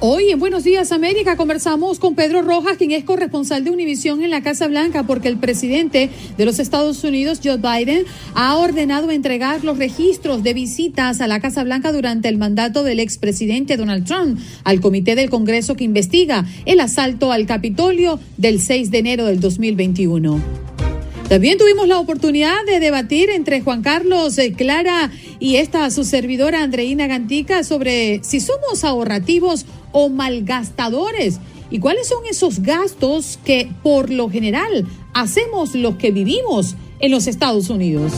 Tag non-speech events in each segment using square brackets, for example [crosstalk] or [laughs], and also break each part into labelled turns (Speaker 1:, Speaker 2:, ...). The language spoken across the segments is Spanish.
Speaker 1: Hoy en Buenos Días América conversamos con Pedro Rojas, quien es corresponsal de Univisión en la Casa Blanca, porque el presidente de los Estados Unidos, Joe Biden, ha ordenado entregar los registros de visitas a la Casa Blanca durante el mandato del expresidente Donald Trump al comité del Congreso que investiga el asalto al Capitolio del 6 de enero del 2021. También tuvimos la oportunidad de debatir entre Juan Carlos eh, Clara y esta su servidora Andreina Gantica sobre si somos ahorrativos o malgastadores y cuáles son esos gastos que por lo general hacemos los que vivimos en los Estados Unidos.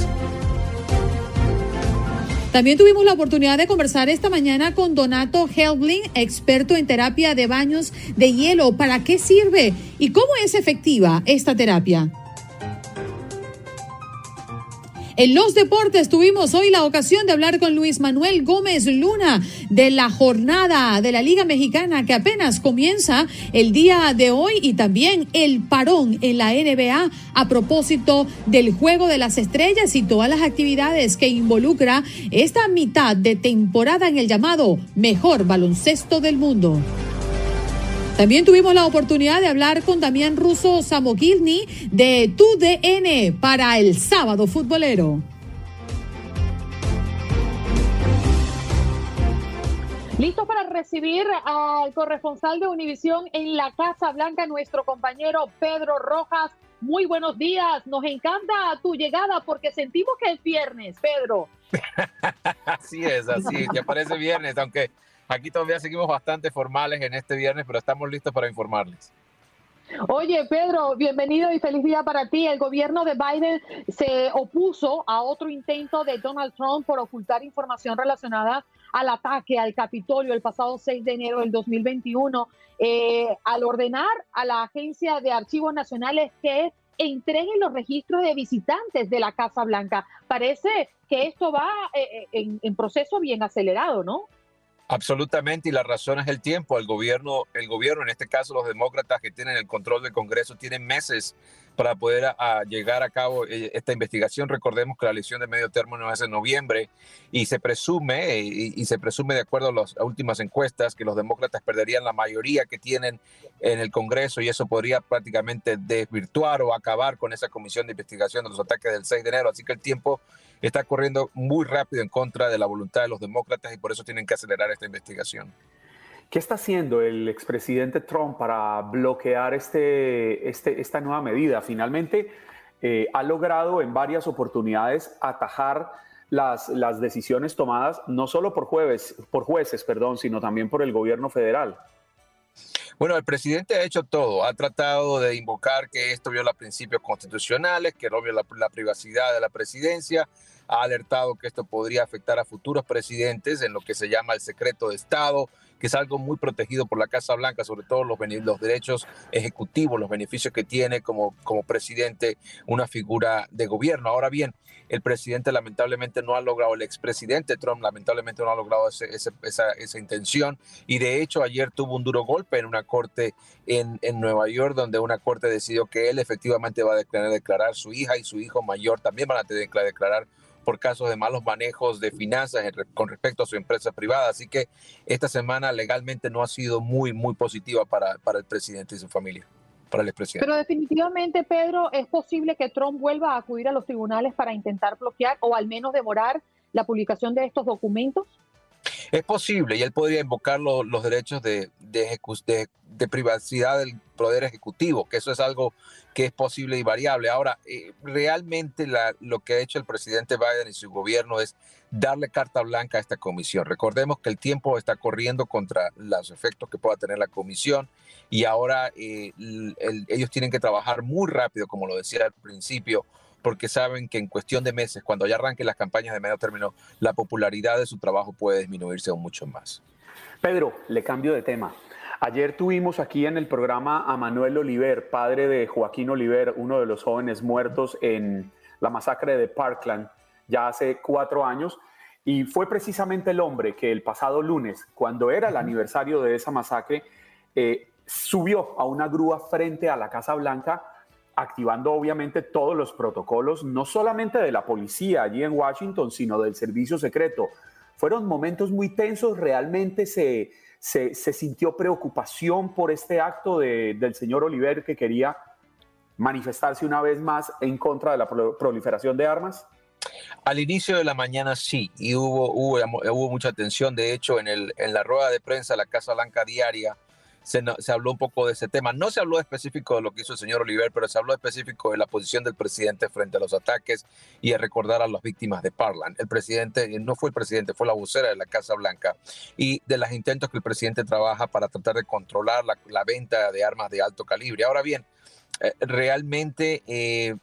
Speaker 1: También tuvimos la oportunidad de conversar esta mañana con Donato Helbling, experto en terapia de baños de hielo. ¿Para qué sirve y cómo es efectiva esta terapia? En los deportes tuvimos hoy la ocasión de hablar con Luis Manuel Gómez Luna de la jornada de la Liga Mexicana que apenas comienza el día de hoy y también el parón en la NBA a propósito del Juego de las Estrellas y todas las actividades que involucra esta mitad de temporada en el llamado mejor baloncesto del mundo. También tuvimos la oportunidad de hablar con Damián Russo Samogilny de TUDN para el sábado futbolero. Listo para recibir al corresponsal de Univisión en la Casa Blanca, nuestro compañero Pedro Rojas. Muy buenos días, nos encanta tu llegada porque sentimos que es viernes, Pedro. [laughs]
Speaker 2: así es, así, ya parece viernes, aunque Aquí todavía seguimos bastante formales en este viernes, pero estamos listos para informarles.
Speaker 1: Oye, Pedro, bienvenido y feliz día para ti. El gobierno de Biden se opuso a otro intento de Donald Trump por ocultar información relacionada al ataque al Capitolio el pasado 6 de enero del 2021, eh, al ordenar a la Agencia de Archivos Nacionales que entreguen los registros de visitantes de la Casa Blanca. Parece que esto va eh, eh, en proceso bien acelerado, ¿no?
Speaker 2: Absolutamente, y la razón es el tiempo. El gobierno, el gobierno, en este caso los demócratas que tienen el control del Congreso, tienen meses para poder llegar a cabo eh, esta investigación. Recordemos que la elección de medio término es en noviembre y se presume, eh, y, se presume de acuerdo a las últimas encuestas, que los demócratas perderían la mayoría que tienen en el Congreso y eso podría prácticamente desvirtuar o acabar con esa comisión de investigación de los ataques del 6 de enero. Así que el tiempo está corriendo muy rápido en contra de la voluntad de los demócratas y por eso tienen que acelerar esta investigación.
Speaker 3: ¿Qué está haciendo el expresidente Trump para bloquear este, este, esta nueva medida? Finalmente, eh, ha logrado en varias oportunidades atajar las, decisiones tomadas no solo por, jueves, por jueces, perdón, sino también por el gobierno federal.
Speaker 2: Bueno, el presidente ha hecho todo. Ha tratado de invocar que esto viola principios constitucionales, que no viola la privacidad de la presidencia, ha alertado que esto podría afectar a futuros presidentes en lo que se llama el secreto de Estado, que es algo muy protegido por la Casa Blanca, sobre todo los, derechos ejecutivos, los beneficios que tiene como, como presidente una figura de gobierno. Ahora bien, el presidente lamentablemente no ha logrado, el expresidente Trump lamentablemente no ha logrado esa, esa, intención y de hecho ayer tuvo un duro golpe en una corte en, en, Nueva York donde una corte decidió que él efectivamente va a declarar, declarar su hija y su hijo mayor también van a tener que declarar por casos de malos manejos de finanzas con respecto a su empresa privada. Así que esta semana legalmente no ha sido muy, muy positiva para, para el presidente y su familia. Para el expresidente.
Speaker 1: Pero definitivamente, Pedro, ¿es posible que Trump vuelva a acudir a los tribunales para intentar bloquear o al menos demorar la publicación de estos documentos?
Speaker 2: Es posible y él podría invocar los derechos de, de, privacidad del poder ejecutivo, que eso es algo que es posible y variable. Ahora, eh, realmente lo que ha hecho el presidente Biden y su gobierno es darle carta blanca a esta comisión. Recordemos que el tiempo está corriendo contra los efectos que pueda tener la comisión y ahora eh, ellos tienen que trabajar muy rápido, como lo decía al principio, porque saben que en cuestión de meses, cuando ya arranquen las campañas de medio término, la popularidad de su trabajo puede disminuirse aún mucho más.
Speaker 3: Pedro, le cambio de tema. Ayer tuvimos aquí en el programa a Manuel Oliver, padre de Joaquín Oliver, uno de los jóvenes muertos en la masacre de Parkland ya hace cuatro años. Y fue precisamente el hombre que el pasado lunes, cuando era el aniversario de esa masacre, eh, subió a una grúa frente a la Casa Blanca activando obviamente todos los protocolos, no solamente de la policía allí en Washington, sino del servicio secreto. Fueron momentos muy tensos, realmente se, se, sintió preocupación por este acto del señor Oliver que quería manifestarse una vez más en contra de la proliferación de armas.
Speaker 2: Al inicio de la mañana sí, y hubo, hubo, hubo mucha tensión. De hecho, en, el, en la rueda de prensa de la Casa Blanca Diaria, se, habló un poco de ese tema. No se habló específico de lo que hizo el señor Oliver, pero se habló específico de la posición del presidente frente a los ataques y a recordar a las víctimas de Parland. El presidente, no fue el presidente, fue la vocera de la Casa Blanca y de los intentos que el presidente trabaja para tratar de controlar la, venta de armas de alto calibre. Ahora bien, eh, realmente... Eh,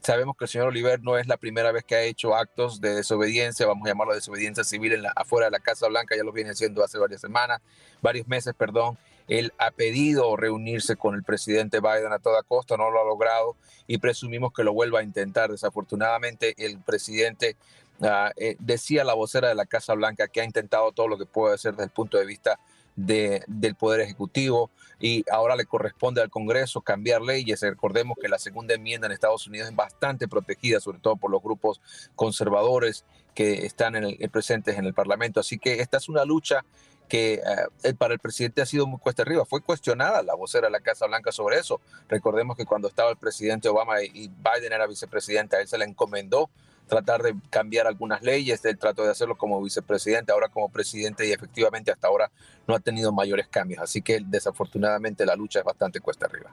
Speaker 2: sabemos que el señor Oliver no es la primera vez que ha hecho actos de desobediencia, vamos a llamarlo desobediencia civil en la, afuera de la Casa Blanca, ya lo viene haciendo hace varias semanas, varios meses, perdón, él ha pedido reunirse con el presidente Biden a toda costa, no lo ha logrado y presumimos que lo vuelva a intentar. Desafortunadamente, el presidente ah, eh, decía la vocera de la Casa Blanca que ha intentado todo lo que puede hacer desde el punto de vista del Poder Ejecutivo y ahora le corresponde al Congreso cambiar leyes. Recordemos que la segunda enmienda en Estados Unidos es bastante protegida, sobre todo por los grupos conservadores que están presentes en el Parlamento. Así que esta es una lucha que eh, para el presidente ha sido muy cuesta arriba. Fue cuestionada la vocera de la Casa Blanca sobre eso. Recordemos que cuando estaba el presidente Obama y Biden era vicepresidente, a él se le encomendó tratar de cambiar algunas leyes, él trató de hacerlo como vicepresidente, ahora como presidente y efectivamente hasta ahora no ha tenido mayores cambios. Así que desafortunadamente la lucha es bastante cuesta arriba.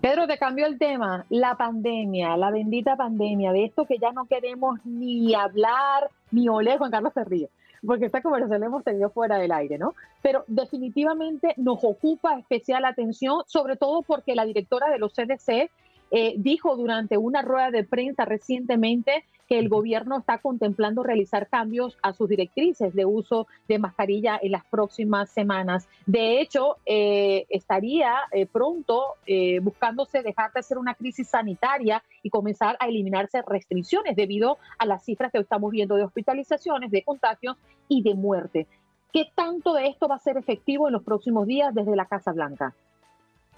Speaker 4: Pedro, te cambió el tema, la pandemia, la bendita pandemia, de esto que ya no queremos ni hablar ni oler, Juan Carlos Cerrillo porque esta conversación la hemos tenido fuera del aire, ¿no? Pero definitivamente nos ocupa especial atención, sobre todo porque la directora de los CDC eh, dijo durante una rueda de prensa recientemente que el gobierno está contemplando realizar cambios a sus directrices de uso de mascarilla en las próximas semanas. De hecho, eh, estaría eh, pronto buscándose dejar de ser una crisis sanitaria y comenzar a eliminarse restricciones debido a las cifras que estamos viendo de hospitalizaciones, de contagios y de muerte. ¿Qué tanto de esto va a ser efectivo en los próximos días desde la Casa Blanca?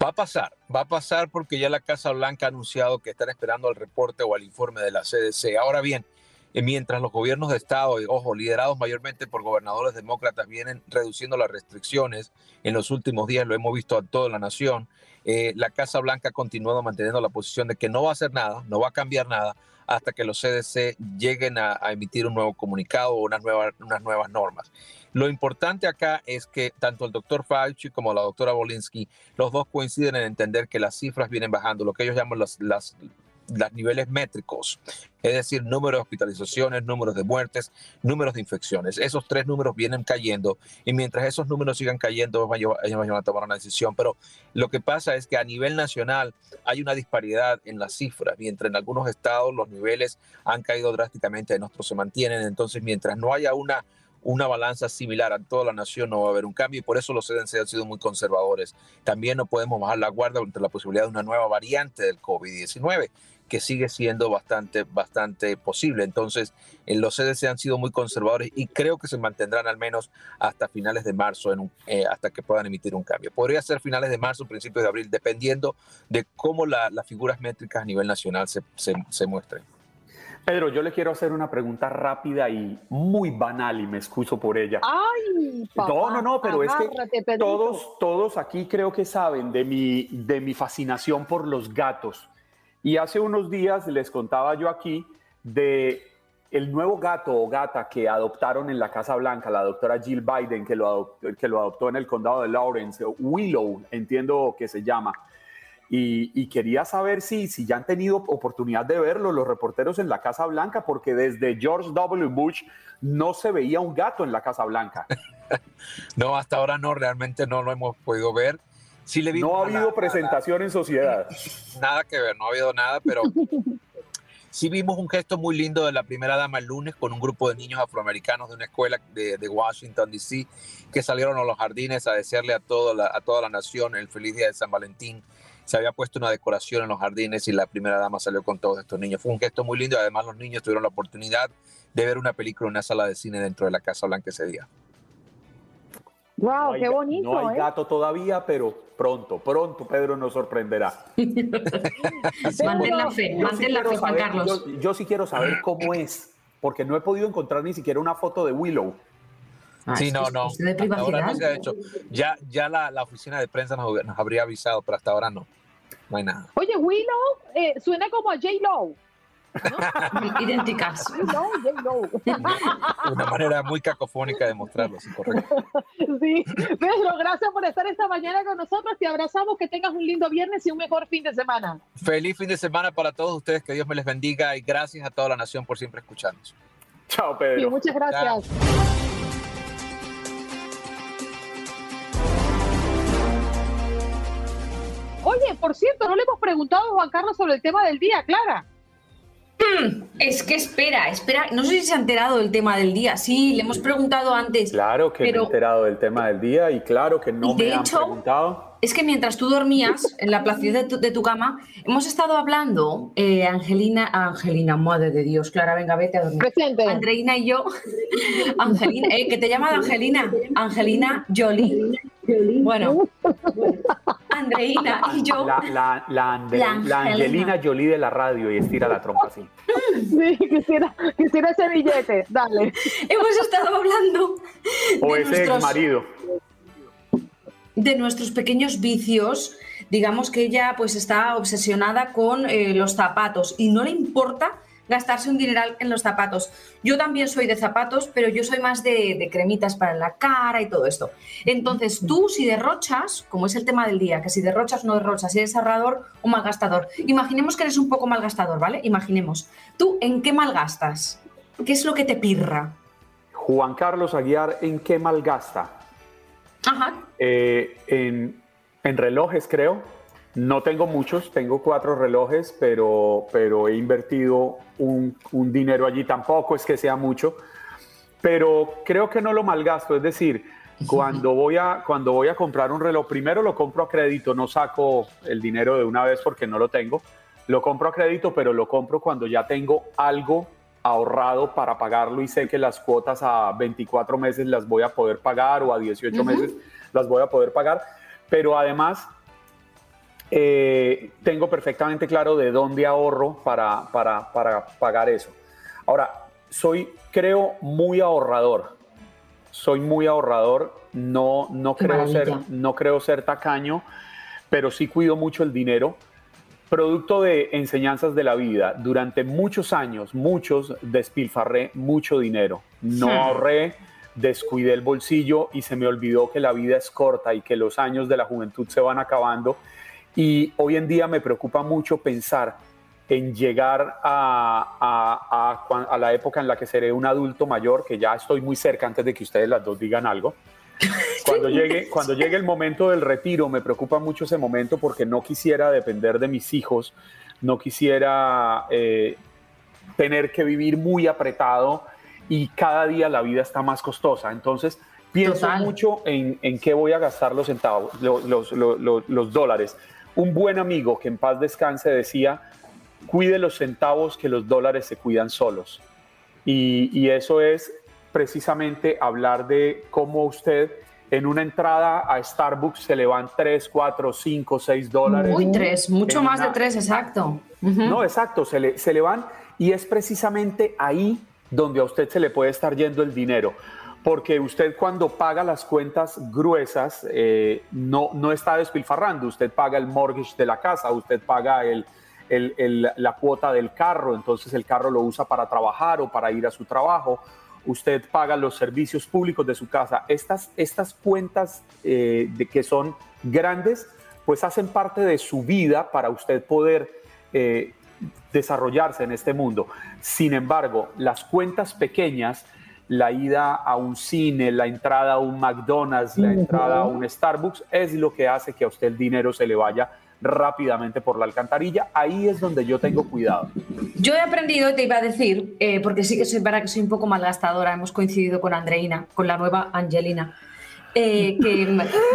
Speaker 2: Va a pasar, va a pasar porque ya la Casa Blanca ha anunciado que están esperando al reporte o al informe de la CDC. Ahora bien, eh, mientras los gobiernos de Estado, ojo, liderados mayormente por gobernadores demócratas, vienen reduciendo las restricciones en los últimos días, lo hemos visto a toda la nación, eh, la Casa Blanca ha continuado manteniendo la posición de que no va a hacer nada, no va a cambiar nada hasta que los CDC lleguen a, emitir un nuevo comunicado o unas nuevas, normas. Lo importante acá es que tanto el doctor Fauci como la doctora Bolinsky, los dos coinciden en entender que las cifras vienen bajando, lo que ellos llaman las, las los niveles métricos, es decir, número de hospitalizaciones, números de muertes, números de infecciones. Esos tres números vienen cayendo y mientras esos números sigan cayendo, ellos van a tomar una decisión. Pero lo que pasa es que a nivel nacional hay una disparidad en las cifras. Mientras en algunos estados los niveles han caído drásticamente, en otros se mantienen. Entonces, mientras no haya una una balanza similar a toda la nación, no va a haber un cambio y por eso los CDC han sido muy conservadores. También no podemos bajar la guardia ante la posibilidad de una nueva variante del COVID-19 que sigue siendo bastante, bastante posible. Entonces, en los CDC han sido muy conservadores y creo que se mantendrán al menos hasta finales de marzo, en eh, hasta que puedan emitir un cambio. Podría ser finales de marzo, principios de abril, dependiendo de cómo las figuras métricas a nivel nacional se, se muestren.
Speaker 3: Pedro, yo le quiero hacer una pregunta rápida y muy banal y me excuso por ella.
Speaker 4: Ay, papá,
Speaker 3: no, no, no, pero es que todos, todos aquí creo que saben de mi, de mi fascinación por los gatos. Y hace unos días les contaba yo aquí de el nuevo gato o gata que adoptaron en la Casa Blanca, la doctora Jill Biden, que lo adoptó, que lo adoptó en el condado de Lawrence, Willow, entiendo que se llama. Y, quería saber si, si ya han tenido oportunidad de verlo los reporteros en la Casa Blanca, porque desde George W. Bush no se veía un gato en la Casa Blanca. [laughs]
Speaker 2: no, hasta ahora no, realmente no lo hemos podido ver. Sí le
Speaker 3: no ha habido presentación en sociedad. [laughs]
Speaker 2: Nada que ver, no ha habido nada, pero [laughs] sí vimos un gesto muy lindo de la primera dama el lunes con un grupo de niños afroamericanos de una escuela de, de Washington, D.C., que salieron a los jardines a desearle a, todo la, a toda la nación el feliz día de San Valentín se había puesto una decoración en los jardines y la primera dama salió con todos estos niños. Fue un gesto muy lindo y además los niños tuvieron la oportunidad de ver una película en una sala de cine dentro de la Casa Blanca ese día.
Speaker 4: ¡Wow! ¡Qué bonito!
Speaker 3: No hay ¿eh? gato todavía, pero pronto, pronto Pedro nos sorprenderá. [laughs]
Speaker 5: mantén la fe, mantén la fe, Juan Carlos.
Speaker 3: Yo, sí quiero saber cómo es, porque no he podido encontrar ni siquiera una foto de Willow.
Speaker 2: Ah, sí, no, no. De privacidad. no se ha hecho. Ya, ya la, la, oficina de prensa nos, nos habría avisado, pero hasta ahora no. No hay nada.
Speaker 4: Oye, Willow eh, suena como a J. Lo.
Speaker 5: ¿No? [laughs] Idénticas.
Speaker 2: Una manera muy cacofónica de mostrarlo, sí, correcto.
Speaker 4: Sí, Pedro, gracias por estar esta mañana con nosotros. Te abrazamos, que tengas un lindo viernes y un mejor fin de semana.
Speaker 2: Feliz fin de semana para todos ustedes, que Dios me les bendiga y gracias a toda la nación por siempre escucharnos.
Speaker 3: Chao, Pedro.
Speaker 4: muchas gracias. Oye, por cierto, no le hemos preguntado a Juan Carlos sobre el tema del día, Clara.
Speaker 5: Hmm, es que espera, espera, no sé si se ha enterado del tema del día. Sí, le hemos preguntado antes.
Speaker 3: Claro que me he enterado del tema del día y claro que no me han preguntado.
Speaker 5: Es que mientras tú dormías en la placidez de tu, cama, hemos estado hablando, eh, Angelina, Angelina, madre de Dios, Clara, venga, vete a dormir.
Speaker 4: Presente.
Speaker 5: Andreina y yo, [laughs] Angelina, eh, que te llama Angelina, Angelina Jolie. Bueno, [laughs] Andreina [laughs] y yo.
Speaker 3: La, la, Angelina Jolie de la radio y estira la trompa así.
Speaker 4: Sí, quisiera, quisiera ese billete, dale.
Speaker 5: Hemos estado hablando.
Speaker 3: O ese ex marido.
Speaker 5: De nuestros pequeños vicios. Digamos que ella pues está obsesionada con eh, los zapatos y no le importa gastarse un dineral en los zapatos. Yo también soy de zapatos, pero yo soy más de, cremitas para la cara y todo esto. Entonces, tú si derrochas, como es el tema del día, que si derrochas o no derrochas, si eres ahorrador o malgastador, imaginemos que eres un poco malgastador, ¿vale? Imaginemos. ¿Tú en qué malgastas? ¿Qué es lo que te pirra?
Speaker 3: Juan Carlos Aguiar, ¿en qué malgasta?
Speaker 5: Ajá.
Speaker 3: Eh, en, en relojes, creo no tengo muchos, tengo cuatro relojes, pero, pero he invertido un, dinero allí, tampoco es que sea mucho, pero creo que no lo malgasto, es decir, [laughs] cuando voy, a, cuando voy a comprar un reloj, primero lo compro a crédito, no saco el dinero de una vez porque no lo tengo, lo compro a crédito, pero lo compro cuando ya tengo algo ahorrado para pagarlo y sé que las cuotas a 24 meses las voy a poder pagar o a 18 meses las voy a poder pagar, pero además eh, tengo perfectamente claro de dónde ahorro para, para, para pagar eso. Ahora, soy, creo, muy ahorrador. Soy muy ahorrador, no, no, creo ser, no creo ser tacaño, pero sí cuido mucho el dinero. Producto de enseñanzas de la vida, durante muchos años, muchos despilfarré mucho dinero. No hmm. ahorré, descuidé el bolsillo y se me olvidó que la vida es corta y que los años de la juventud se van acabando y hoy en día me preocupa mucho pensar en llegar a, a, la época en la que seré un adulto mayor, que ya estoy muy cerca antes de que ustedes las dos digan algo. [laughs] Cuando llegue, cuando llegue el momento del retiro, me preocupa mucho ese momento porque no quisiera depender de mis hijos, no quisiera eh, tener que vivir muy apretado y cada día la vida está más costosa. Entonces, pienso mucho en, en, qué voy a gastar los centavos, los, los, los dólares. Un buen amigo que en paz descanse decía, cuide los centavos que los dólares se cuidan solos. Y, eso es precisamente hablar de cómo usted en una entrada a Starbucks se le van 3, 4, 5, 6 dólares.
Speaker 5: Uy, 3, mucho más de 3, exacto.
Speaker 3: No, exacto, se le, se le van y es precisamente ahí donde a usted se le puede estar yendo el dinero porque usted cuando paga las cuentas gruesas eh, no, no está despilfarrando, usted paga el mortgage de la casa, usted paga el, la cuota del carro, entonces el carro lo usa para trabajar o para ir a su trabajo. Usted paga los servicios públicos de su casa. Estas, estas cuentas eh, de que son grandes, pues hacen parte de su vida para usted poder eh, desarrollarse en este mundo. Sin embargo, las cuentas pequeñas, la ida a un cine, la entrada a un McDonald's, la entrada a un Starbucks, es lo que hace que a usted el dinero se le vaya rápidamente por la alcantarilla. Ahí es donde yo tengo cuidado.
Speaker 5: Yo he aprendido, te iba a decir, eh, porque sí que soy para que soy un poco malgastadora, hemos coincidido con Andreina, con la nueva Angelina. Eh, [laughs] que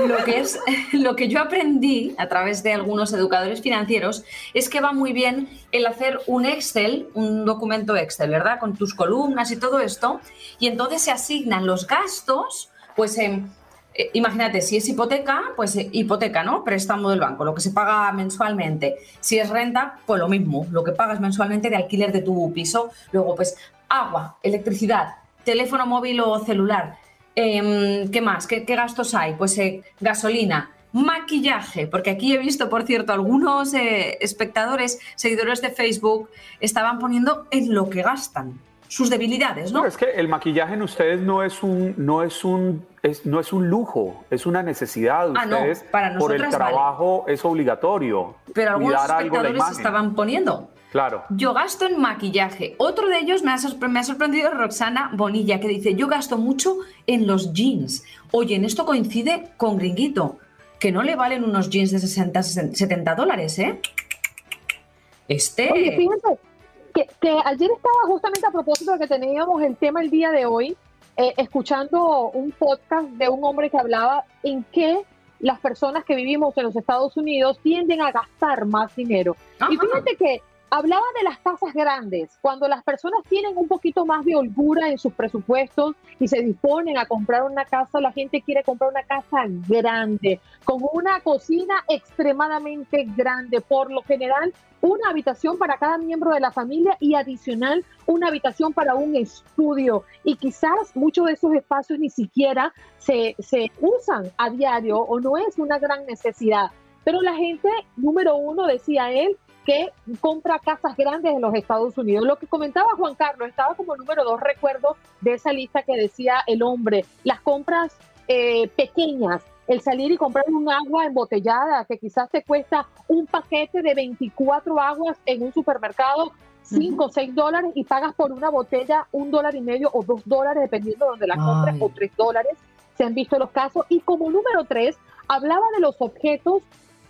Speaker 5: lo que es [laughs] lo que yo aprendí a través de algunos educadores financieros es que va muy bien el hacer un Excel, un documento Excel, ¿verdad? Con tus columnas y todo esto, y entonces se asignan los gastos, pues en eh, imagínate, si es hipoteca, pues eh, hipoteca, ¿no? Préstamo del banco, lo que se paga mensualmente. Si es renta, pues lo mismo, lo que pagas mensualmente de alquiler de tu piso. Luego, pues agua, electricidad, teléfono móvil o celular. Em, ¿Qué más? ¿Qué, gastos hay? Pues eh, gasolina, maquillaje, porque aquí he visto, por cierto, algunos espectadores, seguidores de Facebook, estaban poniendo en lo que gastan sus debilidades, ¿no?
Speaker 3: es que el maquillaje en ustedes no es un, no es un, no es un lujo, es una necesidad.
Speaker 5: Ah, ustedes,
Speaker 3: para por el trabajo es obligatorio.
Speaker 5: Pero algunos espectadores estaban poniendo.
Speaker 3: Claro.
Speaker 5: Yo gasto en maquillaje. Otro de ellos me ha, me ha, sorprendido Roxana Bonilla, que dice, yo gasto mucho en los jeans. Oye, en esto coincide con Gringuito, que no le valen unos jeans de 60, 70 dólares, ¿eh? Este...
Speaker 4: Oye, fíjate, que, ayer estaba justamente a propósito de que teníamos el tema el día de hoy, eh, escuchando un podcast de un hombre que hablaba en qué las personas que vivimos en los Estados Unidos tienden a gastar más dinero. Y fíjate que Hablaba de las casas grandes, cuando las personas tienen un poquito más de holgura en sus presupuestos y se disponen a comprar una casa, la gente quiere comprar una casa grande, con una cocina extremadamente grande, por lo general una habitación para cada miembro de la familia y adicional una habitación para un estudio. Y quizás muchos de esos espacios ni siquiera se, se usan a diario o no es una gran necesidad. Pero la gente, número uno, decía él, que compra casas grandes en los Estados Unidos. Lo que comentaba Juan Carlos, estaba como número dos recuerdo de esa lista que decía el hombre, las compras eh, pequeñas, el salir y comprar un agua embotellada que quizás te cuesta un paquete de 24 aguas en un supermercado, 5 o 6 dólares y pagas por una botella un dólar y medio o dos dólares dependiendo de donde la compres o tres dólares. Se han visto los casos. Y como número tres, hablaba de los objetos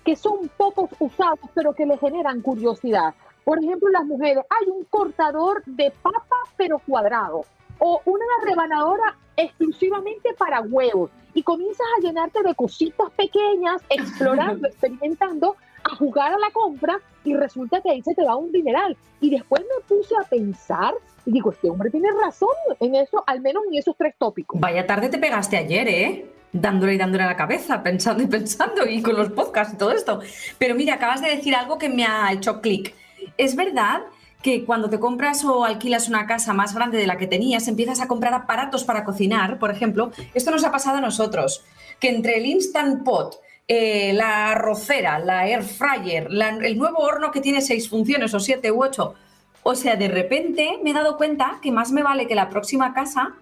Speaker 4: que son pocos usados, pero que le generan curiosidad. Por ejemplo, las mujeres, hay un cortador de papa, pero cuadrado, o una rebanadora exclusivamente para huevos, y comienzas a llenarte de cositas pequeñas, explorando, [laughs] experimentando, a jugar a la compra, y resulta que ahí se te va un dineral. Y después me puse a pensar, y digo, este hombre tiene razón en eso, al menos en esos tres tópicos.
Speaker 5: Vaya tarde te pegaste ayer, ¿eh? dándole y dándole a la cabeza, pensando y pensando, y con los podcasts y todo esto. Pero mira, acabas de decir algo que me ha hecho clic. Es verdad que cuando te compras o alquilas una casa más grande de la que tenías, empiezas a comprar aparatos para cocinar, por ejemplo. Esto nos ha pasado a nosotros, que entre el Instant Pot, eh, la arrocera, la air fryer, el nuevo horno que tiene seis funciones o siete u ocho, o sea, de repente me he dado cuenta que más me vale que la próxima casa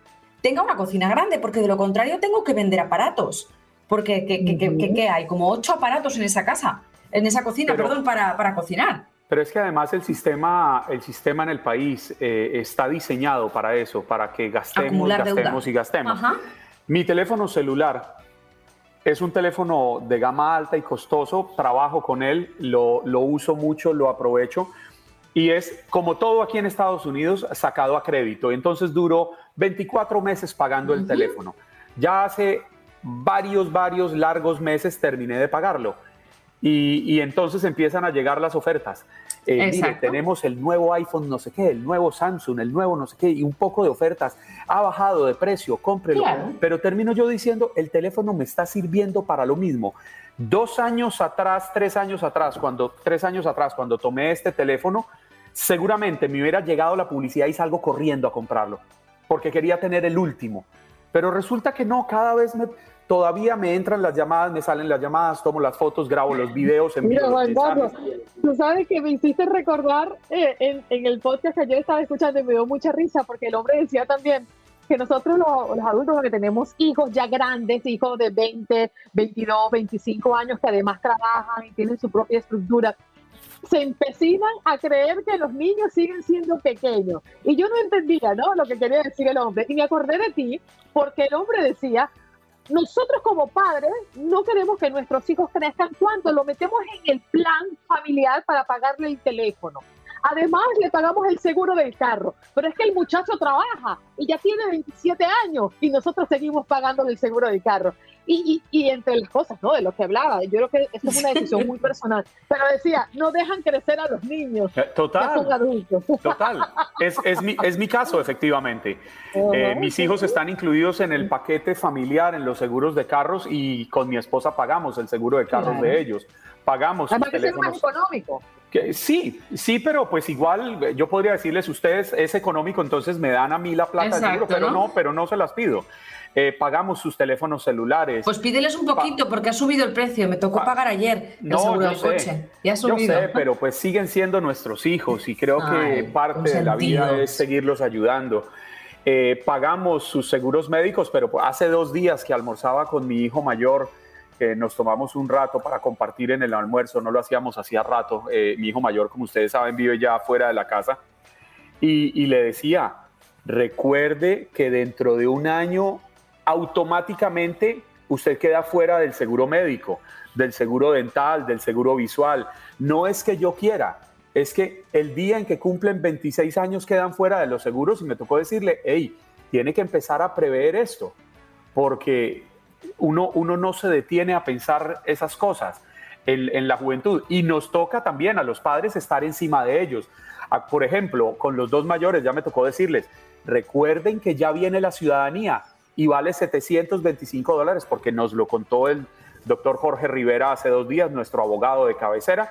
Speaker 5: tenga una cocina grande, porque de lo contrario tengo que vender aparatos. Porque ¿qué, hay? Como ocho aparatos en esa casa, en esa cocina, perdón, para, para, cocinar.
Speaker 3: Pero es que además el sistema, el sistema en el país eh, está diseñado para eso, para que gastemos, gastemos y gastemos. Mi teléfono celular es un teléfono de gama alta y costoso, trabajo con él, lo, lo uso mucho, lo aprovecho y es como todo aquí en Estados Unidos sacado a crédito. Entonces duró 24 meses pagando el teléfono. Ya hace varios, varios largos meses terminé de pagarlo. Y, entonces empiezan a llegar las ofertas. Eh, mire, tenemos el nuevo iPhone no sé qué, el nuevo Samsung, el nuevo no sé qué, y un poco de ofertas. Ha bajado de precio, cómprelo. Pero termino yo diciendo, el teléfono me está sirviendo para lo mismo. Dos años atrás, tres años atrás, cuando, tres años atrás, cuando tomé este teléfono, seguramente me hubiera llegado la publicidad y salgo corriendo a comprarlo, porque quería tener el último. Pero resulta que no, cada vez todavía me entran las llamadas, me salen las llamadas, tomo las fotos, grabo los videos.
Speaker 4: Mira, Juan Carlos, tú sabes que me hiciste recordar eh, en, en, el podcast que yo estaba escuchando y me dio mucha risa porque el hombre decía también que nosotros los, los adultos que tenemos hijos ya grandes, hijos de 20, 22, 25 años que además trabajan y tienen su propia estructura, se empecinan a creer que los niños siguen siendo pequeños. Y yo no entendía, ¿no? Lo que quería decir el hombre. Y me acordé de ti porque el hombre decía, nosotros como padres no queremos que nuestros hijos crezcan cuando lo metemos en el plan familiar para pagarle el teléfono. Además, le pagamos el seguro del carro. Pero es que el muchacho trabaja y ya tiene 27 años y nosotros seguimos pagando el seguro del carro. Y, y, entre las cosas, ¿no? De lo que hablaba, yo creo que esto es una decisión muy personal. Pero decía, no dejan crecer a los niños.
Speaker 3: Eh, total.
Speaker 4: son adultos.
Speaker 3: Total. Es, es, mi, es mi caso, efectivamente. Eh, mis hijos están incluidos en el paquete familiar, en los seguros de carros y con mi esposa pagamos el seguro de carros de ellos. Pagamos
Speaker 4: Además. Es más económico.
Speaker 3: Sí, sí, pero pues igual yo podría decirles, ustedes es económico, entonces me dan a mí la plata del seguro, pero ¿no? pero no se las pido. Eh, pagamos sus teléfonos celulares.
Speaker 5: Pues pídeles un poquito porque ha subido el precio. Me tocó pagar ayer el seguro del coche.
Speaker 3: Ya ha subido. Yo sé, pero pues siguen siendo nuestros hijos y creo que parte de la vida es seguirlos ayudando. Eh, pagamos sus seguros médicos, pero hace dos días que almorzaba con mi hijo mayor, que nos tomamos un rato para compartir en el almuerzo, no lo hacíamos hacía rato. Eh, mi hijo mayor, como ustedes saben, vive ya fuera de la casa. y le decía, recuerde que dentro de un año automáticamente usted queda fuera del seguro médico, del seguro dental, del seguro visual. No es que yo quiera, es que el día en que cumplen 26 años quedan fuera de los seguros y me tocó decirle, hey, tiene que empezar a prever esto, porque uno, uno no se detiene a pensar esas cosas en, en la juventud y nos toca también a los padres estar encima de ellos. Por ejemplo, con los dos mayores ya me tocó decirles, recuerden que ya viene la ciudadanía, y vale 725 dólares porque nos lo contó el doctor Jorge Rivera hace dos días, nuestro abogado de cabecera,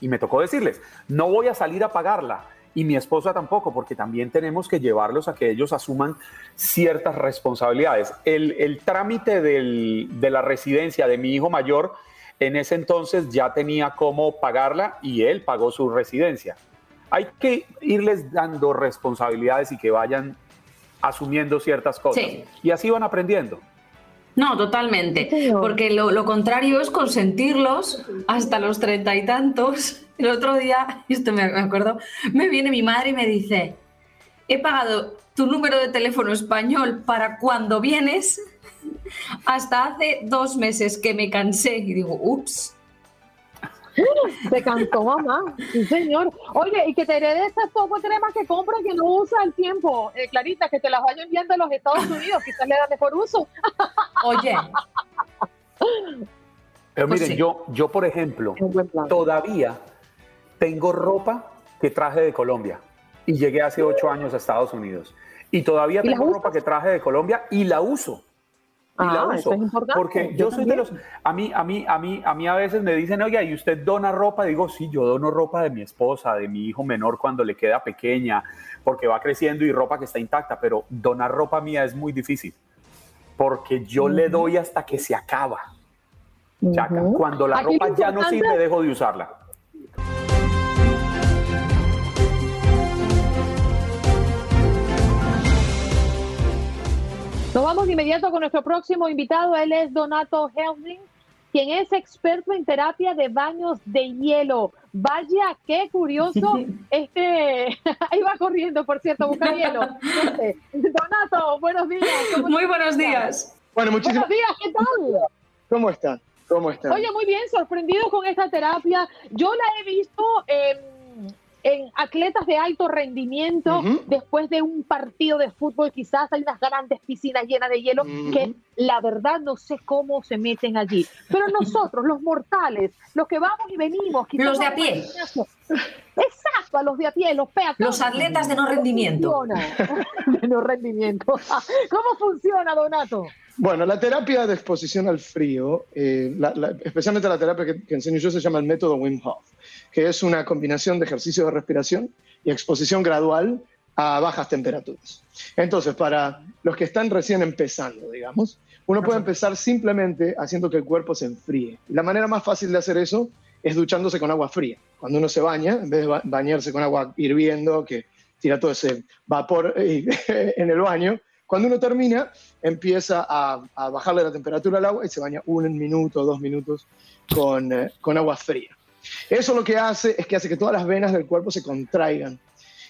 Speaker 3: y me tocó decirles, no voy a salir a pagarla y mi esposa tampoco, porque también tenemos que llevarlos a que ellos asuman ciertas responsabilidades. El, el trámite del, de la residencia de mi hijo mayor, en ese entonces ya tenía cómo pagarla y él pagó su residencia. Hay que irles dando responsabilidades y que vayan asumiendo ciertas cosas. Y así van aprendiendo.
Speaker 5: No, totalmente. Porque lo, contrario es consentirlos hasta los treinta y tantos. El otro día, esto me acuerdo, me viene mi madre y me dice, he pagado tu número de teléfono español para cuando vienes hasta hace dos meses que me cansé. Y digo, ups. [laughs]
Speaker 4: Se cantó mamá, sí señor. Oye, y que te heredes esas poco cremas que compras que no usa al tiempo, eh, Clarita, que te las vayan enviando a los Estados Unidos, quizás le da mejor uso. [laughs]
Speaker 5: Oye.
Speaker 3: Pero pues miren, yo, yo, por ejemplo, todavía tengo ropa que traje de Colombia y llegué hace ocho años a Estados Unidos. Y todavía tengo ropa que traje de Colombia y la uso
Speaker 4: ah, Eso es importante.
Speaker 3: Porque yo, soy de los, a mí, a mí, a mí, a mí a veces me dicen, oye, ¿y usted dona ropa? Digo, sí, yo dono ropa de mi esposa, de mi hijo menor cuando le queda pequeña, porque va creciendo y ropa que está intacta, pero donar ropa mía es muy difícil, porque yo le doy hasta que se acaba. Cuando la ropa ya no sirve, dejo de usarla.
Speaker 4: Nos vamos de inmediato con nuestro próximo invitado. Él es Donato Helming, quien es experto en terapia de baños de hielo. Vaya, qué curioso. [laughs] Este, [laughs] ahí va corriendo, por cierto, busca hielo. Donato, buenos días.
Speaker 5: Muy buenos días.
Speaker 4: Bueno, muchísimas Buenos días, ¿qué tal?
Speaker 6: ¿Cómo están? ¿Cómo están?
Speaker 4: Oye, muy bien, sorprendido con esta terapia. Yo la he visto en atletas de alto rendimiento, después de un partido de fútbol, quizás hay unas grandes piscinas llenas de hielo que la verdad no sé cómo se meten allí. Pero nosotros, los mortales, los que vamos y venimos,
Speaker 5: los de a pie.
Speaker 4: Exacto, a los de a pie, los peatones.
Speaker 5: Los atletas de no rendimiento. [laughs]
Speaker 4: de no rendimiento. [laughs] ¿Cómo funciona, Donato?
Speaker 6: Bueno, la terapia de exposición al frío, eh, especialmente la terapia que, que, enseño yo, se llama el método Wim Hof que es una combinación de ejercicio de respiración y exposición gradual a bajas temperaturas. Entonces, para los que están recién empezando, digamos, Uno puede empezar simplemente haciendo que el cuerpo se enfríe. La manera más fácil de hacer eso es duchándose con agua fría. Cuando uno se baña, en vez de bañarse con agua hirviendo, que tira todo ese vapor [laughs] en el baño, cuando uno termina, empieza a, bajarle la temperatura al agua y se baña un minuto, dos minutos con, eh, con agua fría. Eso lo que hace es que hace que todas las venas del cuerpo se contraigan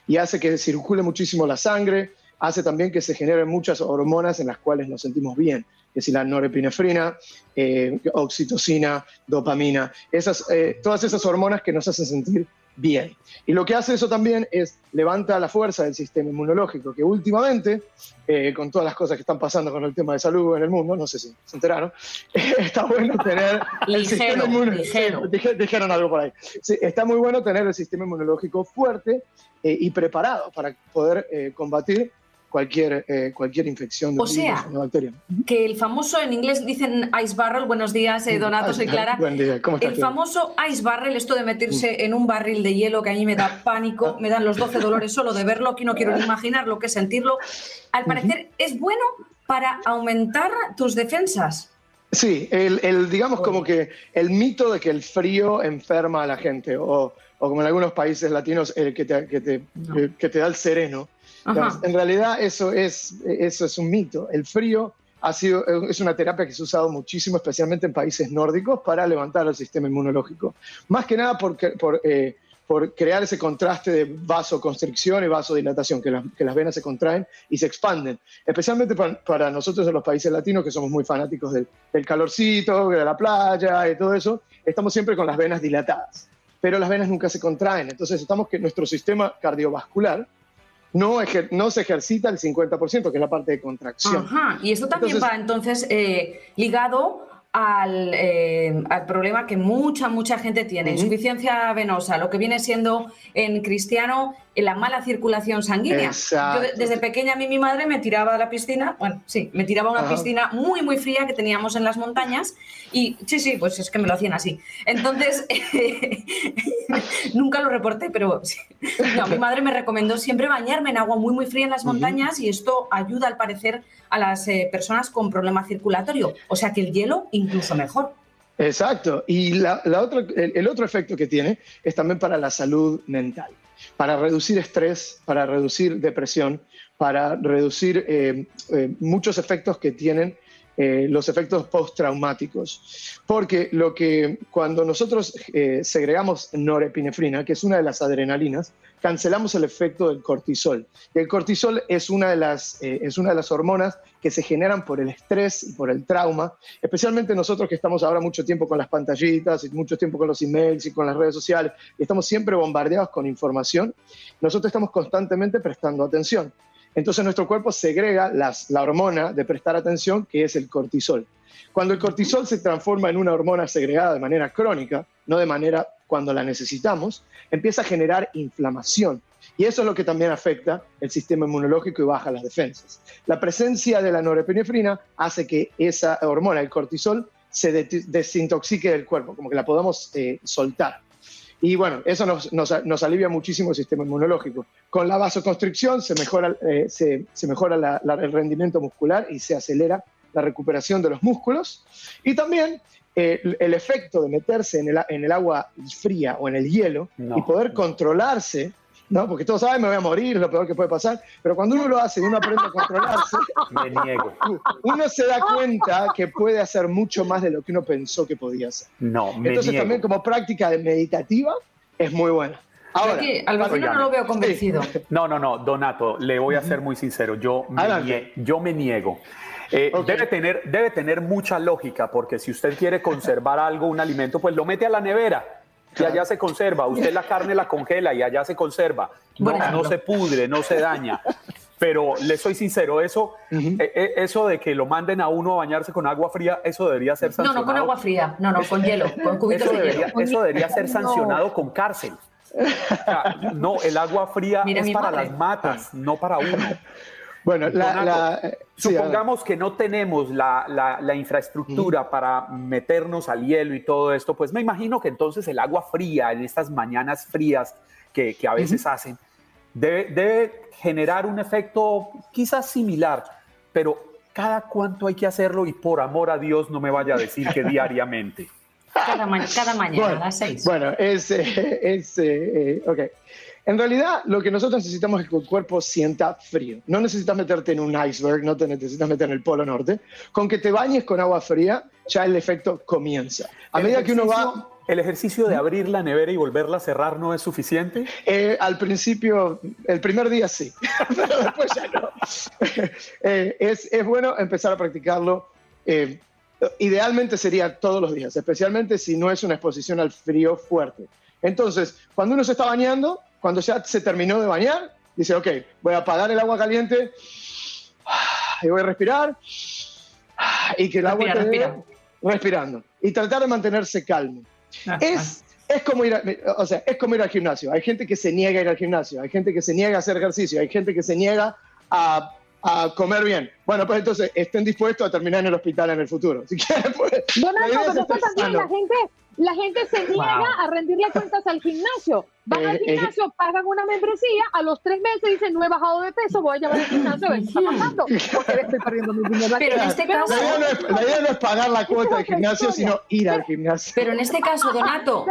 Speaker 6: y hace que circule muchísimo la sangre, hace también que se generen muchas hormonas en las cuales nos sentimos bien, que es la norepinefrina, eh, oxitocina, dopamina, eh, todas esas hormonas que nos hacen sentir bien. Y lo que hace eso también es levanta la fuerza del sistema inmunológico, que últimamente, eh, con todas las cosas que están pasando con el tema de salud en el mundo, no sé si se enteraron, [laughs] está bueno tener el [laughs] sistema inmunológico. Dijeron algo por ahí. está muy bueno tener el sistema inmunológico fuerte eh, y preparado para poder eh, combatir cualquier, eh, cualquier infección de
Speaker 5: o sea, bacteria. Que el famoso, en inglés dicen ice barrel, buenos días, eh, Donato, soy Clara.
Speaker 6: Buen día, ¿cómo estás?
Speaker 5: El famoso ice barrel, esto de meterse en un barril de hielo que a mí me da pánico, [laughs] me dan los 12 dolores solo de verlo, que no quiero ni imaginar lo que es sentirlo. Al parecer, ¿es bueno para aumentar tus defensas?
Speaker 6: Sí, el, el, digamos como que el mito de que el frío enferma a la gente, o, o como en algunos países latinos, el que te, que te, que te da el sereno en realidad eso es, eso es un mito. El frío ha sido, es una terapia que se ha usado muchísimo, especialmente en países nórdicos, para levantar el sistema inmunológico. Más que nada por, por, eh, por crear ese contraste de vasoconstricción y vasodilatación, que, que, las venas se contraen y se expanden. Especialmente para, nosotros en los países latinos, que somos muy fanáticos del, del calorcito, de la playa y todo eso, estamos siempre con las venas dilatadas. Pero las venas nunca se contraen. Entonces estamos que nuestro sistema cardiovascular no, no se ejercita el 50%, que es la parte de contracción.
Speaker 5: Ajá. Y esto también va entonces eh, ligado al, eh, al, problema que mucha, mucha gente tiene, insuficiencia venosa, lo que viene siendo en cristiano la mala circulación sanguínea. Yo desde pequeña a mí mi madre me tiraba a la piscina, bueno, sí, me tiraba a una piscina muy, muy fría que teníamos en las montañas y sí, sí, pues es que me lo hacían así. Entonces, [laughs] nunca lo reporté, pero no, mi madre me recomendó siempre bañarme en agua muy, muy fría en las montañas y esto ayuda al parecer a las eh, personas con problema circulatorio. O sea que el hielo incluso mejor.
Speaker 6: Exacto. Y la, el, otro efecto que tiene es también para la salud mental, para reducir estrés, para reducir depresión, para reducir eh, eh, muchos efectos que tienen eh, los efectos postraumáticos. Porque lo que cuando nosotros eh, segregamos norepinefrina, que es una de las adrenalinas, cancelamos el efecto del cortisol. el cortisol es una, de las, eh, es una de las hormonas que se generan por el estrés y por el trauma, especialmente nosotros que estamos ahora mucho tiempo con las pantallitas y mucho tiempo con los emails y con las redes sociales, y estamos siempre bombardeados con información, nosotros estamos constantemente prestando atención. Entonces nuestro cuerpo segrega la hormona de prestar atención, que es el cortisol. Cuando el cortisol se transforma en una hormona segregada de manera crónica, no de manera cuando la necesitamos, empieza a generar inflamación. Y eso es lo que también afecta el sistema inmunológico y baja las defensas. La presencia de la norepinefrina hace que esa hormona, el cortisol, se desintoxique del cuerpo, como que la podamos eh, soltar. Y bueno, eso nos, nos, alivia muchísimo el sistema inmunológico. Con la vasoconstricción se mejora, eh, se, se, mejora el rendimiento muscular y se acelera la recuperación de los músculos. Y también eh, el efecto de meterse en el, en el, agua fría o en el hielo y poder controlarse ¿no? Porque todos saben, me voy a morir, lo peor que puede pasar. Pero cuando uno lo hace y uno aprende a controlarse, [laughs]
Speaker 3: me niego.
Speaker 6: uno se da cuenta que puede hacer mucho más de lo que uno pensó que podía hacer.
Speaker 3: No, me
Speaker 6: Entonces también como práctica meditativa es muy buena.
Speaker 5: Ahora, al vecino no lo veo convencido.
Speaker 3: No, no, no, Donato, le voy a ser muy sincero, yo me, yo me niego. Eh, debe, tener, debe tener mucha lógica, porque si usted quiere conservar algo, un alimento, pues lo mete a la nevera y allá se conserva. Usted la carne la congela y allá se conserva. No, se pudre, no se daña. Pero le soy sincero, eso, eh, eh, eso de que lo manden a uno a bañarse con agua fría, eso debería ser sancionado.
Speaker 5: No, no con agua fría, no, no, con hielo, con cubitos
Speaker 3: eso
Speaker 5: debería,
Speaker 3: de hielo. Eso debería ser sancionado con cárcel. no, el agua fría es para las matas, no para uno.
Speaker 6: Bueno, la,
Speaker 3: eh, supongamos que no tenemos la, infraestructura para meternos al hielo y todo esto, pues me imagino que entonces el agua fría en estas mañanas frías que, a veces hacen debe, generar un efecto quizás similar, pero cada cuánto hay que hacerlo y por amor a Dios no me vaya a decir que [laughs] diariamente.
Speaker 5: Cada, mañana a las seis.
Speaker 6: Bueno, es, eh, es eh, ok. En realidad, lo que nosotros necesitamos es que el cuerpo sienta frío. No necesitas meterte en un iceberg, no te necesitas meter en el Polo Norte. Con que te bañes con agua fría, ya el efecto comienza. A medida que uno va...
Speaker 3: ¿El ejercicio de abrir la nevera y volverla a cerrar no es suficiente?
Speaker 6: Eh, al principio, el primer día sí, [laughs] pero después ya no. [laughs] Eh, es, es, bueno empezar a practicarlo. Eh, idealmente sería todos los días, especialmente si no es una exposición al frío fuerte. Entonces, cuando uno se está bañando, cuando ya se terminó de bañar, dice, ok, voy a apagar el agua caliente y voy a respirar y que el agua respira. respirando y tratar de mantenerse calmo. Ah, es, ah. es, como ir o sea, es como ir al gimnasio. Hay gente que se niega a ir al gimnasio, hay gente que se niega a hacer ejercicio, hay gente que se niega a, a comer bien. Bueno, pues entonces estén dispuestos a terminar en el hospital en el futuro. [laughs] Si quieren, pues,
Speaker 4: también la gente la gente se niega a rendirle cuentas al gimnasio. Van al eh, eh.
Speaker 6: gimnasio,
Speaker 4: pagan una membresía, a los tres meses dicen, no he bajado de peso, voy a llevar al gimnasio a ver qué está pasando. [laughs] Porque estoy perdiendo mi dinero.
Speaker 5: Pero en este caso...
Speaker 6: La idea, no es, la idea no es pagar la cuota del gimnasio, sino ir al gimnasio.
Speaker 5: Pero en este caso, Donato...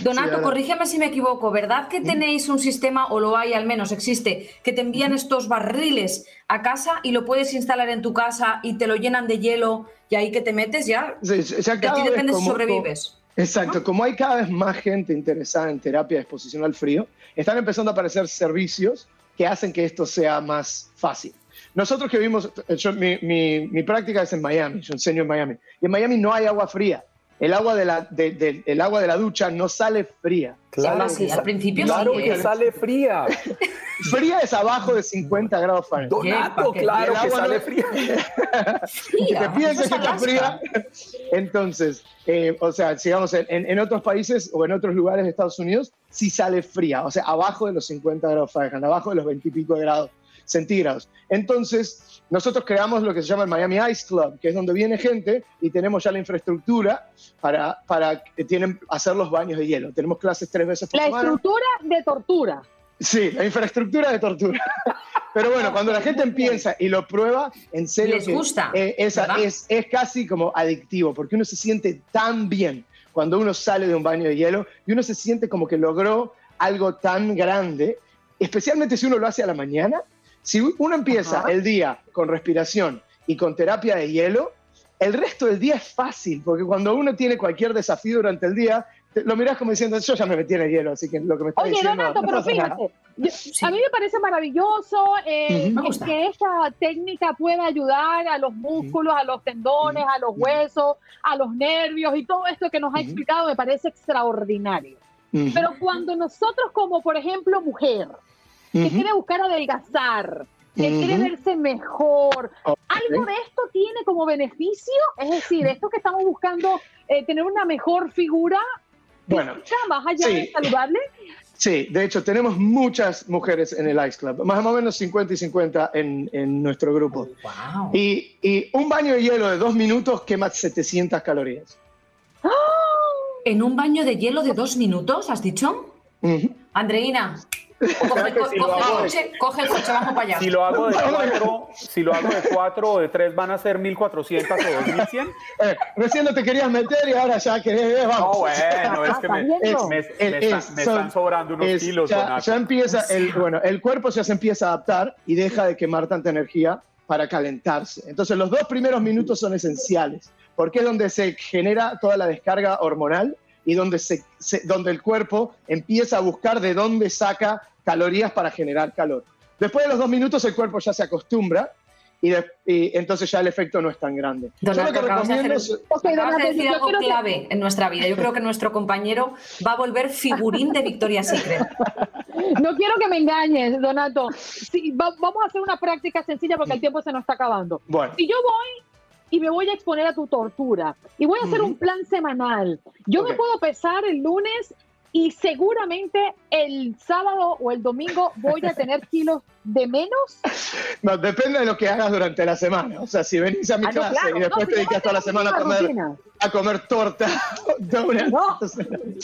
Speaker 5: Donato, corrígeme si me equivoco, ¿verdad que tenéis un sistema, o lo hay al menos, existe, que te envían estos barriles a casa y lo puedes instalar en tu casa y te lo llenan de hielo y ahí que te metes ya?
Speaker 6: Sí,
Speaker 5: de ti depende si sobrevives.
Speaker 6: Exacto, como hay cada vez más gente interesada en terapia de exposición al frío, están empezando a aparecer servicios que hacen que esto sea más fácil. Nosotros que vivimos, mi, mi, mi práctica es en Miami, yo enseño en Miami, y en Miami no hay agua fría el agua de la, el agua de la ducha no sale fría.
Speaker 5: Claro, sí, al principio
Speaker 3: claro que sale fría. [laughs]
Speaker 6: fría es abajo de 50 grados Fahrenheit.
Speaker 3: Donato, claro que sale fría. [laughs]
Speaker 6: si te piensas que está fría, [laughs] entonces, eh, o sea, sigamos, en, en, otros países o en otros lugares de Estados Unidos, sí sale fría, o sea, abajo de los 50 grados Fahrenheit, abajo de los 20 y pico grados centígrados. Entonces, nosotros creamos lo que se llama el Miami Ice Club, que es donde viene gente y tenemos ya la infraestructura para, para tienen, hacer los baños de hielo. Tenemos clases tres veces por
Speaker 4: semana. La estructura de tortura.
Speaker 6: Sí, la infraestructura de tortura. [laughs] Pero bueno, cuando la gente empieza y lo prueba, en serio.
Speaker 5: Les gusta.
Speaker 6: es, es, es casi como adictivo, porque uno se siente tan bien cuando uno sale de un baño de hielo y uno se siente como que logró algo tan grande, especialmente si uno lo hace a la mañana, si uno empieza el día con respiración y con terapia de hielo, el resto del día es fácil, porque cuando uno tiene cualquier desafío durante el día, lo miras como diciendo, yo ya me metí en el hielo, así que lo que me está
Speaker 4: Oye,
Speaker 6: diciendo...
Speaker 4: Donato, pero fíjate, a mí me parece maravilloso eh, que esta técnica pueda ayudar a los músculos, a los tendones, a los huesos, a los nervios y todo esto que nos ha explicado me parece extraordinario. Pero cuando nosotros como, por ejemplo, mujer, que quiere buscar adelgazar, que quiere verse mejor. ¿Algo de esto tiene como beneficio? Es decir, esto que estamos buscando, eh, tener una mejor figura,
Speaker 6: bueno,
Speaker 4: más allá de saludable.
Speaker 6: Sí, de hecho, tenemos muchas mujeres en el Ice Club, más o menos 50 y 50 en, en nuestro grupo.
Speaker 5: wow.
Speaker 6: y, y, un baño de hielo de dos minutos quema 700 calorías.
Speaker 5: ¿En un baño de hielo de dos minutos, has dicho? Andreina, Coge, el coche, vamos para allá.
Speaker 3: Si lo hago de cuatro, si lo hago de cuatro o de tres, van a ser 1400 o 2100.
Speaker 6: Eh, recién no te querías meter y ahora ya querés,
Speaker 3: eh, vamos. No, bueno, es que me, me, están sobrando unos kilos.
Speaker 6: Ya, ya empieza, el, bueno, el cuerpo ya se empieza a adaptar y deja de quemar tanta energía para calentarse. Entonces los dos primeros minutos son esenciales, porque es donde se genera toda la descarga hormonal y donde, se, donde el cuerpo empieza a buscar de dónde saca calorías para generar calor. Después de los dos minutos el cuerpo ya se acostumbra y, entonces ya el efecto no es tan grande.
Speaker 5: Donato, Yo lo que recomiendo es... decir algo clave en nuestra vida. Yo creo que nuestro compañero va a volver figurín de Victoria's Secret.
Speaker 4: No quiero que me engañes, Donato. vamos a hacer una práctica sencilla porque el tiempo se nos está acabando.
Speaker 6: Bueno.
Speaker 4: Si yo voy y me voy a exponer a tu tortura. Y voy a hacer un plan semanal. Yo me puedo pesar el lunes y seguramente el sábado o el domingo voy a tener [laughs] kilos de menos?
Speaker 6: No, depende de lo que hagas durante la semana. O sea, si venís a mi
Speaker 4: Ah, no,
Speaker 6: clase
Speaker 4: claro.
Speaker 6: y después
Speaker 4: No,
Speaker 6: te dedicas toda la semana a comer,
Speaker 4: rutina.
Speaker 6: a comer torta. [laughs]
Speaker 4: No.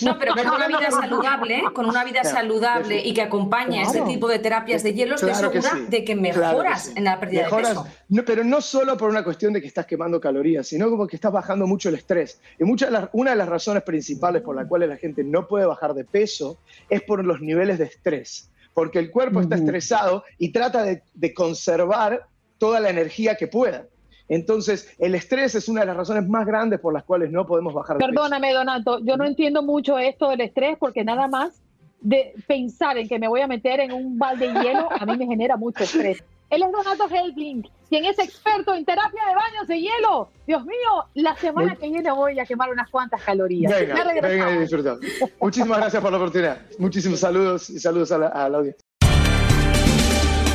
Speaker 5: No, pero con una vida saludable, con una vida
Speaker 6: Claro,
Speaker 5: saludable y que acompaña este
Speaker 4: Claro.
Speaker 5: tipo de terapias de hielo, estoy
Speaker 6: Claro que
Speaker 5: segura
Speaker 6: sí.
Speaker 5: de que
Speaker 6: Claro que
Speaker 5: mejoras
Speaker 6: sí.
Speaker 5: en la pérdida
Speaker 6: Mejoras,
Speaker 5: de peso.
Speaker 6: no, pero no solo por una cuestión de que estás quemando calorías, sino como que estás bajando mucho el estrés. Y muchas de las- una de las razones principales por las cuales la gente no puede bajar de peso es por los niveles de estrés. Porque el cuerpo está estresado y trata de, de conservar toda la energía que pueda. Entonces, el estrés es una de las razones más grandes por las cuales no podemos bajar de peso.
Speaker 4: Perdóname, Donato, yo no entiendo mucho esto del estrés porque nada más de pensar en que me voy a meter en un balde de hielo a mí me genera mucho estrés. Él es Donato Helbling, quien es experto en terapia de baños de hielo. Dios mío, la semana que viene voy a quemar unas cuantas calorías.
Speaker 6: Venga, y disfruta. Muchísimas gracias por la oportunidad. Muchísimos saludos y saludos a la, a la audiencia.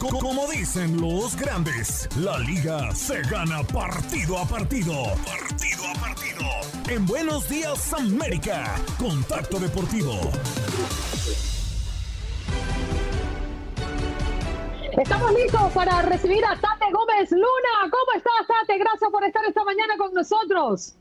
Speaker 7: Co- Como dicen los grandes, la liga se gana partido a partido. Partido a partido. En Buenos Días América, Contacto Deportivo.
Speaker 4: Estamos listos para recibir a Tate Gómez Luna. ¿Cómo estás, Tate? Gracias por estar esta mañana con nosotros.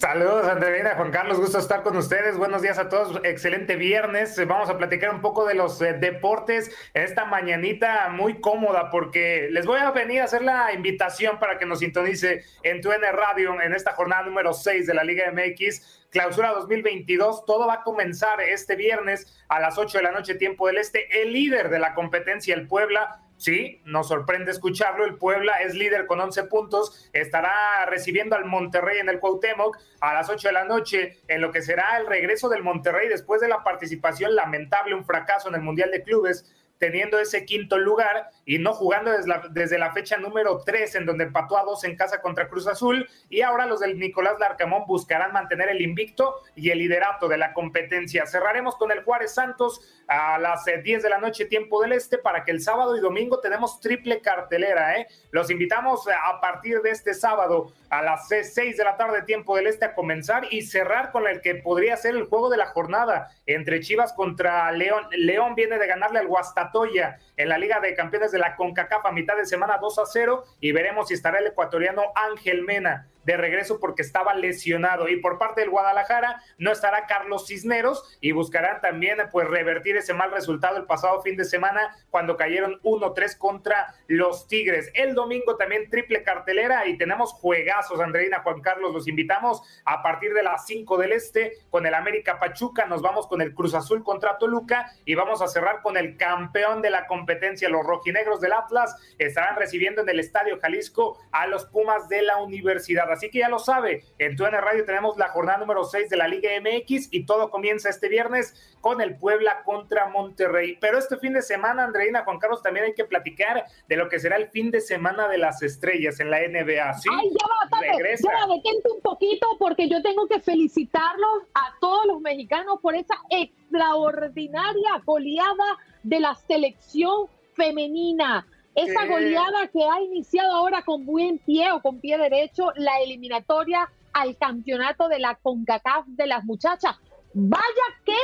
Speaker 8: Saludos, Andreina, Juan Carlos, gusto estar con ustedes. Buenos días a todos. Excelente viernes. Vamos a platicar un poco de los eh, deportes esta mañanita muy cómoda porque les voy a venir a hacer la invitación para que nos sintonice en tu N Radio en esta jornada número 6 de la Liga MX. Clausura 2022, todo va a comenzar este viernes a las 8 de la noche, tiempo del este. El líder de la competencia, el Puebla, Sí, nos sorprende escucharlo. El Puebla es líder con 11 puntos. Estará recibiendo al Monterrey en el Cuauhtémoc a las 8 de la noche en lo que será el regreso del Monterrey después de la participación lamentable, un fracaso en el Mundial de Clubes teniendo ese quinto lugar y no jugando desde la, desde la, fecha número 3, en donde empató a dos en casa contra Cruz Azul. Y ahora los del Nicolás Larcamón buscarán mantener el invicto y el liderato de la competencia. Cerraremos con el Juárez Santos a las 10 de la noche, tiempo del este, para que el sábado y domingo tenemos triple cartelera. ¿eh? Los invitamos a partir de este sábado a las 6 de la tarde, tiempo del este, a comenzar y cerrar con el que podría ser el juego de la jornada entre Chivas contra León. León viene de ganarle al Guastatoya en la Liga de Campeones de la CONCACAF a mitad de semana 2 a 0 y veremos si estará el ecuatoriano Ángel Mena de regreso porque estaba lesionado y por parte del Guadalajara no estará Carlos Cisneros y buscarán también pues revertir ese mal resultado el pasado fin de semana cuando cayeron 1-3 contra los Tigres. El domingo también triple cartelera y tenemos juegazos, Andreina, Juan Carlos, los invitamos a partir de las 5 del Este con el América Pachuca, nos vamos con el Cruz Azul contra Toluca y vamos a cerrar con el campeón de la competencia, los rojinegros del Atlas estarán recibiendo en el Estadio Jalisco a los Pumas de la Universidad. Así que ya lo sabe, en TUN Radio tenemos la jornada número 6 de la Liga MX y todo comienza este viernes con el Puebla contra Monterrey. Pero este fin de semana, Andreina, Juan Carlos, también hay que platicar de lo que será el fin de semana de las estrellas en la NBA. ¿sí?
Speaker 4: Ay, ya va,
Speaker 8: Regresa.
Speaker 4: ya va, detente un poquito porque yo tengo que felicitarlos a todos los mexicanos por esa extraordinaria goleada de la selección femenina. Esa goleada que ha iniciado ahora con buen pie o con pie derecho la eliminatoria al campeonato de la CONCACAF de las muchachas. Vaya que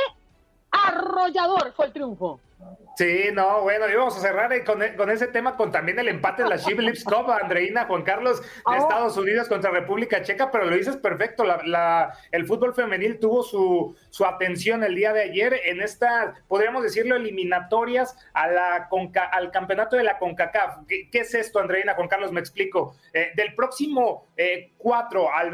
Speaker 4: arrollador fue el triunfo.
Speaker 8: Sí, no, bueno, íbamos a cerrar e, con, ese tema con también el empate de la Chip Lips Cup, [laughs] Andreina, Juan Carlos, de oh. Estados Unidos contra República Checa, pero lo dices perfecto, la, el fútbol femenil tuvo su, su atención el día de ayer en estas, podríamos decirlo, eliminatorias a la al campeonato de la CONCACAF. ¿Qué, es esto, Andreina? Juan Carlos, me explico. Eh, del próximo 4 eh, al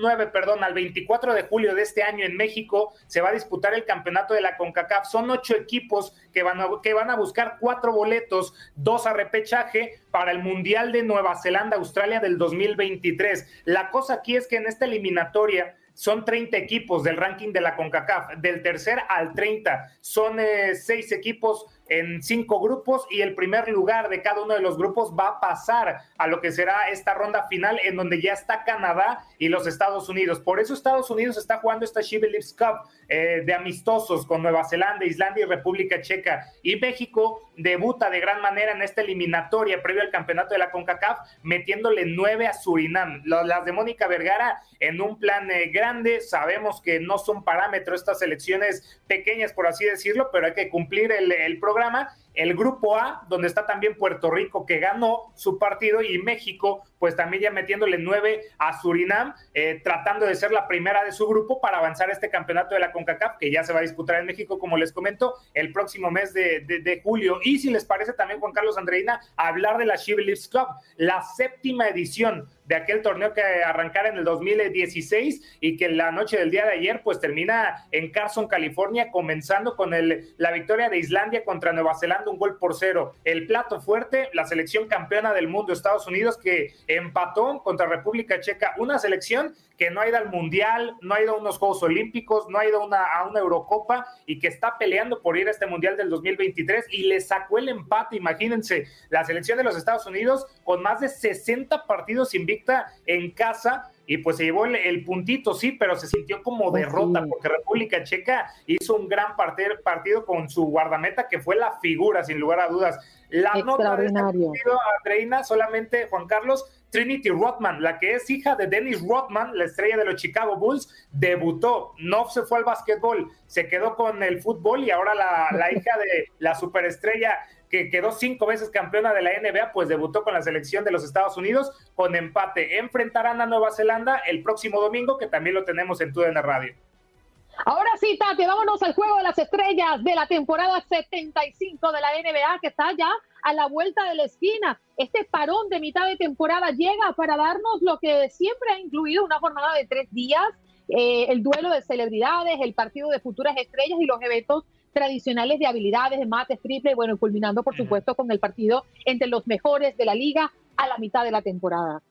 Speaker 8: 9, perdón, al 24 de julio de este año en México se va a disputar el campeonato de la CONCACAF. Son ocho equipos que van a que van a buscar cuatro boletos, dos a repechaje para el Mundial de Nueva Zelanda, Australia del 2023. La cosa aquí es que en esta eliminatoria son 30 equipos del ranking de la CONCACAF, del tercer al 30. Son eh, seis equipos en cinco grupos y el primer lugar de cada uno de los grupos va a pasar a lo que será esta ronda final en donde ya está Canadá y los Estados Unidos. Por eso Estados Unidos está jugando esta She Cup eh, de amistosos con Nueva Zelanda, Islandia y República Checa. Y México debuta de gran manera en esta eliminatoria previo al campeonato de la CONCACAF metiéndole nueve a Surinam. Las de Mónica Vergara en un plan eh, grande. Sabemos que no son parámetros estas elecciones pequeñas, por así decirlo, pero hay que cumplir el, el programa programa el grupo A, donde está también Puerto Rico, que ganó su partido, y México, pues también ya metiéndole nueve a Surinam, eh, tratando de ser la primera de su grupo para avanzar este campeonato de la CONCACAF, que ya se va a disputar en México, como les comento, el próximo mes de, julio. Y si les parece también, Juan Carlos Andreina, hablar de la She Cup, la séptima edición de aquel torneo que arrancara en el 2016 y que la noche del día de ayer pues termina en Carson, California, comenzando con el, la victoria de Islandia contra Nueva Zelanda un gol por cero. El plato fuerte, la selección campeona del mundo, Estados Unidos, que empató contra República Checa, una selección que no ha ido al Mundial, no ha ido a unos Juegos Olímpicos, no ha ido a una, Eurocopa y que está peleando por ir a este Mundial del 2023 y le sacó el empate, imagínense, la selección de los Estados Unidos con más de 60 partidos invicta en casa y pues se llevó el, puntito, sí, pero se sintió como pues derrota porque República Checa hizo un gran partido, partido con su guardameta que fue la figura, sin lugar a dudas. La nota de este partido, Andreina, solamente Juan Carlos, Trinity Rodman, la que es hija de Dennis Rodman, la estrella de los Chicago Bulls, debutó, no se fue al básquetbol, se quedó con el fútbol y ahora la, la hija de la superestrella que quedó cinco veces campeona de la NBA, pues debutó con la selección de los Estados Unidos con empate. Enfrentarán a Nueva Zelanda el próximo domingo, que también lo tenemos en TUDN Radio.
Speaker 4: Ahora sí, Tati, vámonos al juego de las estrellas de la temporada 75 de la NBA, que está ya a la vuelta de la esquina. Este parón de mitad de temporada llega para darnos lo que siempre ha incluido una jornada de tres días, eh, el duelo de celebridades, el partido de futuras estrellas y los eventos tradicionales de habilidades, de mates, triple, bueno, culminando por supuesto con el partido entre los mejores de la liga a la mitad de la temporada.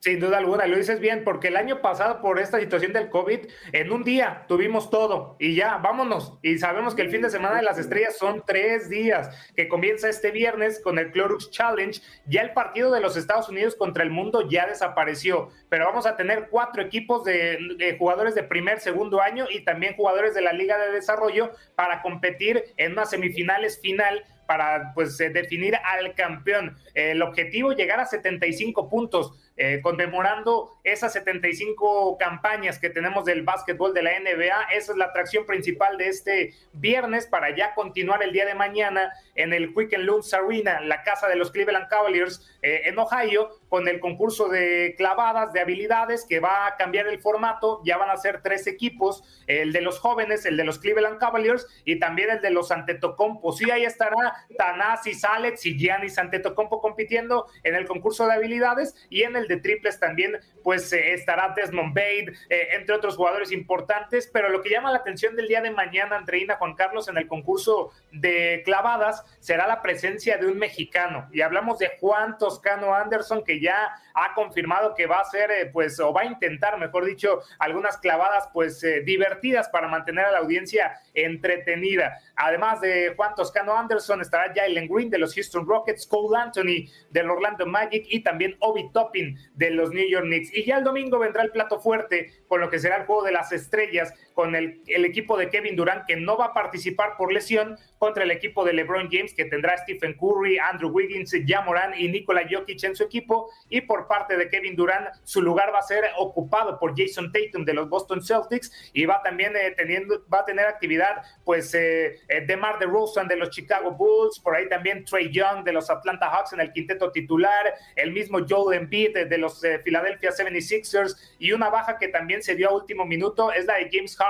Speaker 8: Sin duda alguna, lo dices bien, porque el año pasado por esta situación del COVID, en un día tuvimos todo y ya, vámonos. Y sabemos que el fin de semana de las estrellas son tres días, que comienza este viernes con el Clorux Challenge. Ya el partido de los Estados Unidos contra el mundo ya desapareció, pero vamos a tener cuatro equipos de, jugadores de primer, segundo año y también jugadores de la Liga de Desarrollo para competir en unas semifinales final para pues eh, definir al campeón. El objetivo llegar a 75 puntos eh, conmemorando esas 75 campañas que tenemos del básquetbol de la NBA. Esa es la atracción principal de este viernes para ya continuar el día de mañana en el Quicken Loans Arena, la casa de los Cleveland Cavaliers eh, en Ohio, con el concurso de clavadas de habilidades que va a cambiar el formato. Ya van a ser tres equipos, el de los jóvenes, el de los Cleveland Cavaliers y también el de los Antetokounmpo. Sí, ahí estará Tanasi Alex y Giannis Antetokounmpo compitiendo en el concurso de habilidades y en el de triples también, pues eh, estará Desmond Bade, eh, entre otros jugadores importantes, pero lo que llama la atención del día de mañana, Andreina Juan Carlos, en el concurso de clavadas, será la presencia de un mexicano. Y hablamos de Juan Toscano Anderson, que ya ha confirmado que va a ser, eh, pues, o va a intentar, mejor dicho, algunas clavadas, pues, divertidas para mantener a la audiencia entretenida. Además de Juan Toscano Anderson, estará Jalen Green de los Houston Rockets, Cole Anthony del Orlando Magic y también Obi Toppin de los New York Knicks. Y ya el domingo vendrá el plato fuerte con lo que será el juego de las estrellas con el, equipo de Kevin Durant que no va a participar por lesión contra el equipo de LeBron James que tendrá Stephen Curry, Andrew Wiggins, Jamoran y Nikola Jokic en su equipo. Y por parte de Kevin Durant su lugar va a ser ocupado por Jason Tatum de los Boston Celtics y va también eh, teniendo va a tener actividad pues eh, eh DeMar DeRozan de los Chicago Bulls, por ahí también Trey Young de los Atlanta Hawks en el quinteto titular, el mismo Joel Embiid de, de los eh, Philadelphia 76ers y una baja que también se dio a último minuto es la de James Harden,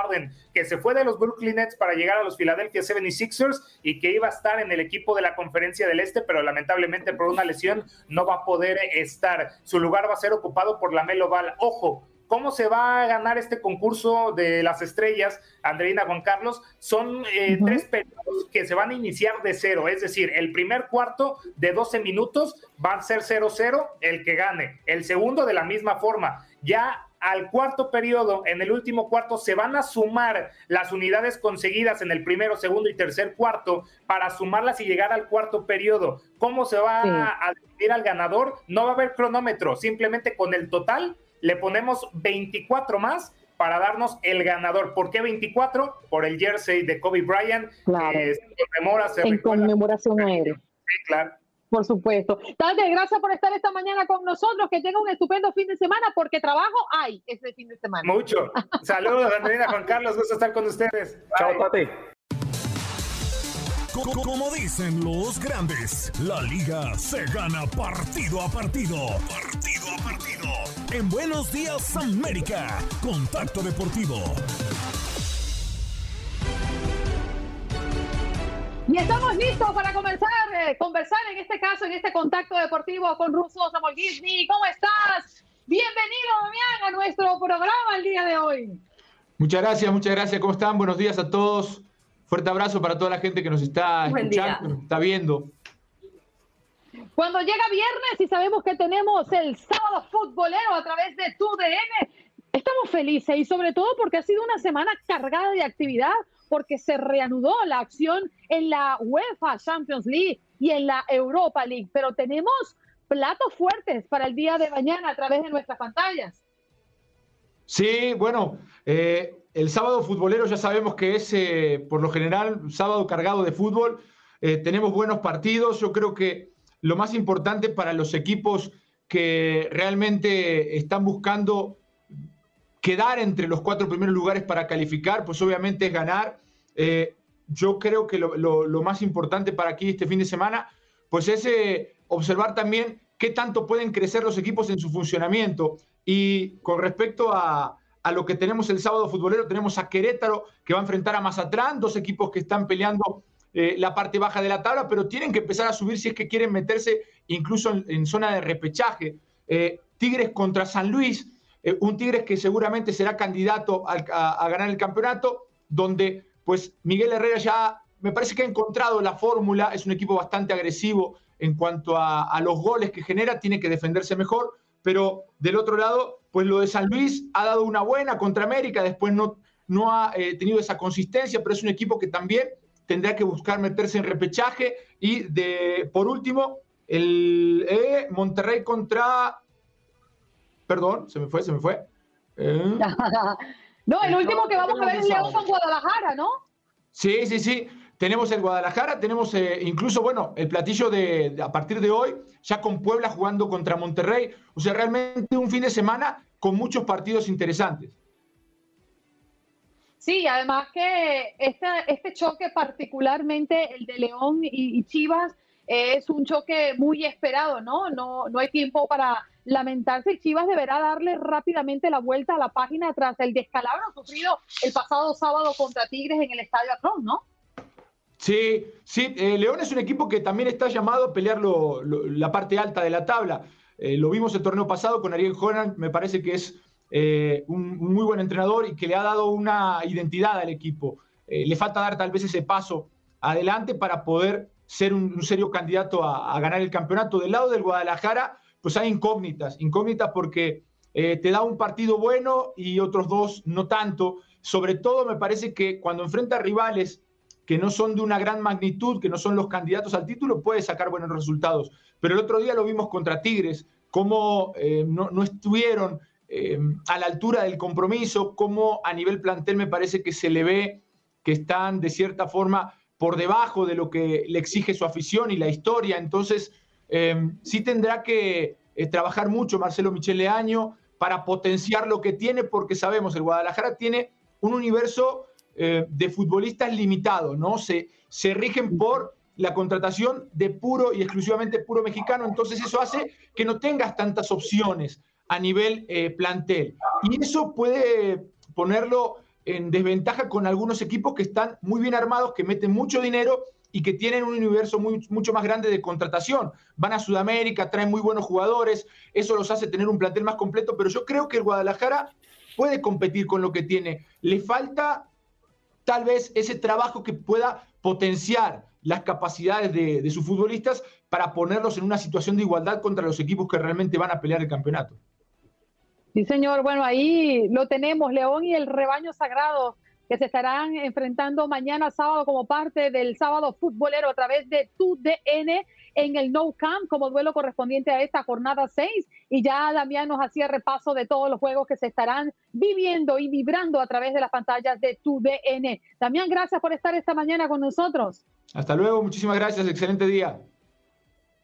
Speaker 8: que se fue de los Brooklyn Nets para llegar a los Philadelphia 76ers y que iba a estar en el equipo de la Conferencia del Este, pero lamentablemente por una lesión no va a poder estar. Su lugar va a ser ocupado por la Melo Ball. Ojo, ¿Cómo se va a ganar este concurso de las estrellas, Andreina Juan Carlos? Son eh, tres periodos que se van a iniciar de cero, es decir, el primer cuarto de 12 minutos va a ser 0-0 el que gane, el segundo de la misma forma. Ya al cuarto periodo, en el último cuarto, se van a sumar las unidades conseguidas en el primero, segundo y tercer cuarto para sumarlas y llegar al cuarto periodo. ¿Cómo se va a decidir al ganador? No va a haber cronómetro, simplemente con el total le ponemos 24 más para darnos el ganador. ¿Por qué 24? Por el jersey de Kobe Bryant.
Speaker 4: Claro.
Speaker 8: se conmemora, se
Speaker 4: en
Speaker 8: recuerda.
Speaker 4: conmemoración a él.
Speaker 8: Sí, claro.
Speaker 4: Por supuesto. Tarde, gracias por estar esta mañana con nosotros. Que tenga un estupendo fin de semana, porque trabajo hay este fin de semana.
Speaker 8: Mucho. Saludos, Andreina Juan Carlos. Gusto estar con ustedes.
Speaker 3: Chao. Tati.
Speaker 7: Co- Como dicen los grandes, la liga se gana partido a partido. Partido a partido. En Buenos Días América, Contacto Deportivo.
Speaker 1: Y estamos listos para comenzar, eh, conversar en este caso, en este contacto deportivo con Russo Samolguisny. ¿Cómo estás? Bienvenido, Damián, a nuestro programa el día de hoy.
Speaker 9: Muchas gracias, muchas gracias. ¿Cómo están? Buenos días a todos. Fuerte abrazo para toda la gente que nos está escuchando, nos está viendo.
Speaker 1: Cuando llega viernes y sabemos que tenemos el sábado futbolero a través de tu DN, estamos felices y sobre todo porque ha sido una semana cargada de actividad, porque se reanudó la acción en la UEFA Champions League y en la Europa League, pero tenemos platos fuertes para el día de mañana a través de nuestras pantallas.
Speaker 9: Sí, bueno, eh, el sábado futbolero ya sabemos que es, eh, por lo general, sábado cargado de fútbol. Eh, tenemos buenos partidos. Yo creo que lo más importante para los equipos que realmente están buscando quedar entre los cuatro primeros lugares para calificar, pues obviamente es ganar. Eh, yo creo que lo, más importante para aquí este fin de semana, pues es eh, observar también qué tanto pueden crecer los equipos en su funcionamiento. Y con respecto a, lo que tenemos el sábado futbolero, tenemos a Querétaro que va a enfrentar a Mazatlán, dos equipos que están peleando eh, la parte baja de la tabla, pero tienen que empezar a subir si es que quieren meterse incluso en, en zona de repechaje. Eh, Tigres contra San Luis, eh, un Tigres que seguramente será candidato a, ganar el campeonato, donde pues Miguel Herrera ya me parece que ha encontrado la fórmula, es un equipo bastante agresivo en cuanto a, a los goles que genera, tiene que defenderse mejor, pero del otro lado, pues lo de San Luis ha dado una buena contra América, después no, no ha eh, tenido esa consistencia, pero es un equipo que también tendrá que buscar meterse en repechaje. Y de por último, el eh, Monterrey contra. Perdón, se me fue, se me fue. Eh, [laughs]
Speaker 1: No, el último que vamos a ver es León con Guadalajara, ¿no?
Speaker 9: Sí, sí, sí. Tenemos el Guadalajara, tenemos eh, incluso, bueno, el platillo de, de- a partir de hoy, ya con Puebla jugando contra Monterrey. O sea, realmente un fin de semana con muchos partidos interesantes.
Speaker 1: Sí, además que este, este choque, particularmente el de León y, y Chivas, es un choque muy esperado, ¿no? ¿no? No hay tiempo para lamentarse Chivas deberá darle rápidamente la vuelta a la página tras el descalabro sufrido el pasado sábado contra Tigres en el Estadio Akron, ¿no?
Speaker 9: Sí, sí, eh, León es un equipo que también está llamado a pelear la parte alta de la tabla. Eh, lo vimos el torneo pasado con Ariel Horan, me parece que es eh, un, muy buen entrenador y que le ha dado una identidad al equipo. Le falta dar tal vez ese paso adelante para poder ser un, serio candidato a, ganar el campeonato. Del lado del Guadalajara, pues hay incógnitas, incógnitas porque eh, te da un partido bueno y otros dos no tanto. Sobre todo me parece que cuando enfrenta rivales que no son de una gran magnitud, que no son los candidatos al título, puede sacar buenos resultados. Pero el otro día lo vimos contra Tigres, cómo eh, no, no estuvieron eh, a la altura del compromiso, cómo a nivel plantel me parece que se le ve que están de cierta forma por debajo de lo que le exige su afición y la historia. Entonces, eh, sí tendrá que eh, trabajar mucho Marcelo Michele Año para potenciar lo que tiene, porque sabemos, el Guadalajara tiene un universo eh, de futbolistas limitado, ¿no? Se, se rigen por la contratación de puro y exclusivamente puro mexicano, entonces eso hace que no tengas tantas opciones a nivel plantel. Y eso puede ponerlo en desventaja con algunos equipos que están muy bien armados, que meten mucho dinero y que tienen un universo mucho más grande de contratación. Van a Sudamérica, traen muy buenos jugadores, eso los hace tener un plantel más completo, pero yo creo que el Guadalajara puede competir con lo que tiene. Le falta tal vez ese trabajo que pueda potenciar las capacidades de, de sus futbolistas para ponerlos en una situación de igualdad contra los equipos que realmente van a pelear el campeonato.
Speaker 4: Sí, señor. Bueno, ahí lo tenemos, León y el rebaño sagrado que se estarán enfrentando mañana sábado como parte del sábado futbolero a través de tu DN en el No Camp como duelo correspondiente a esta jornada 6 y ya Damián nos hacía repaso de todos los juegos que se estarán viviendo y vibrando a través de las pantallas de tu DN. Damián, gracias por estar esta mañana con nosotros.
Speaker 9: Hasta luego, muchísimas gracias, excelente día.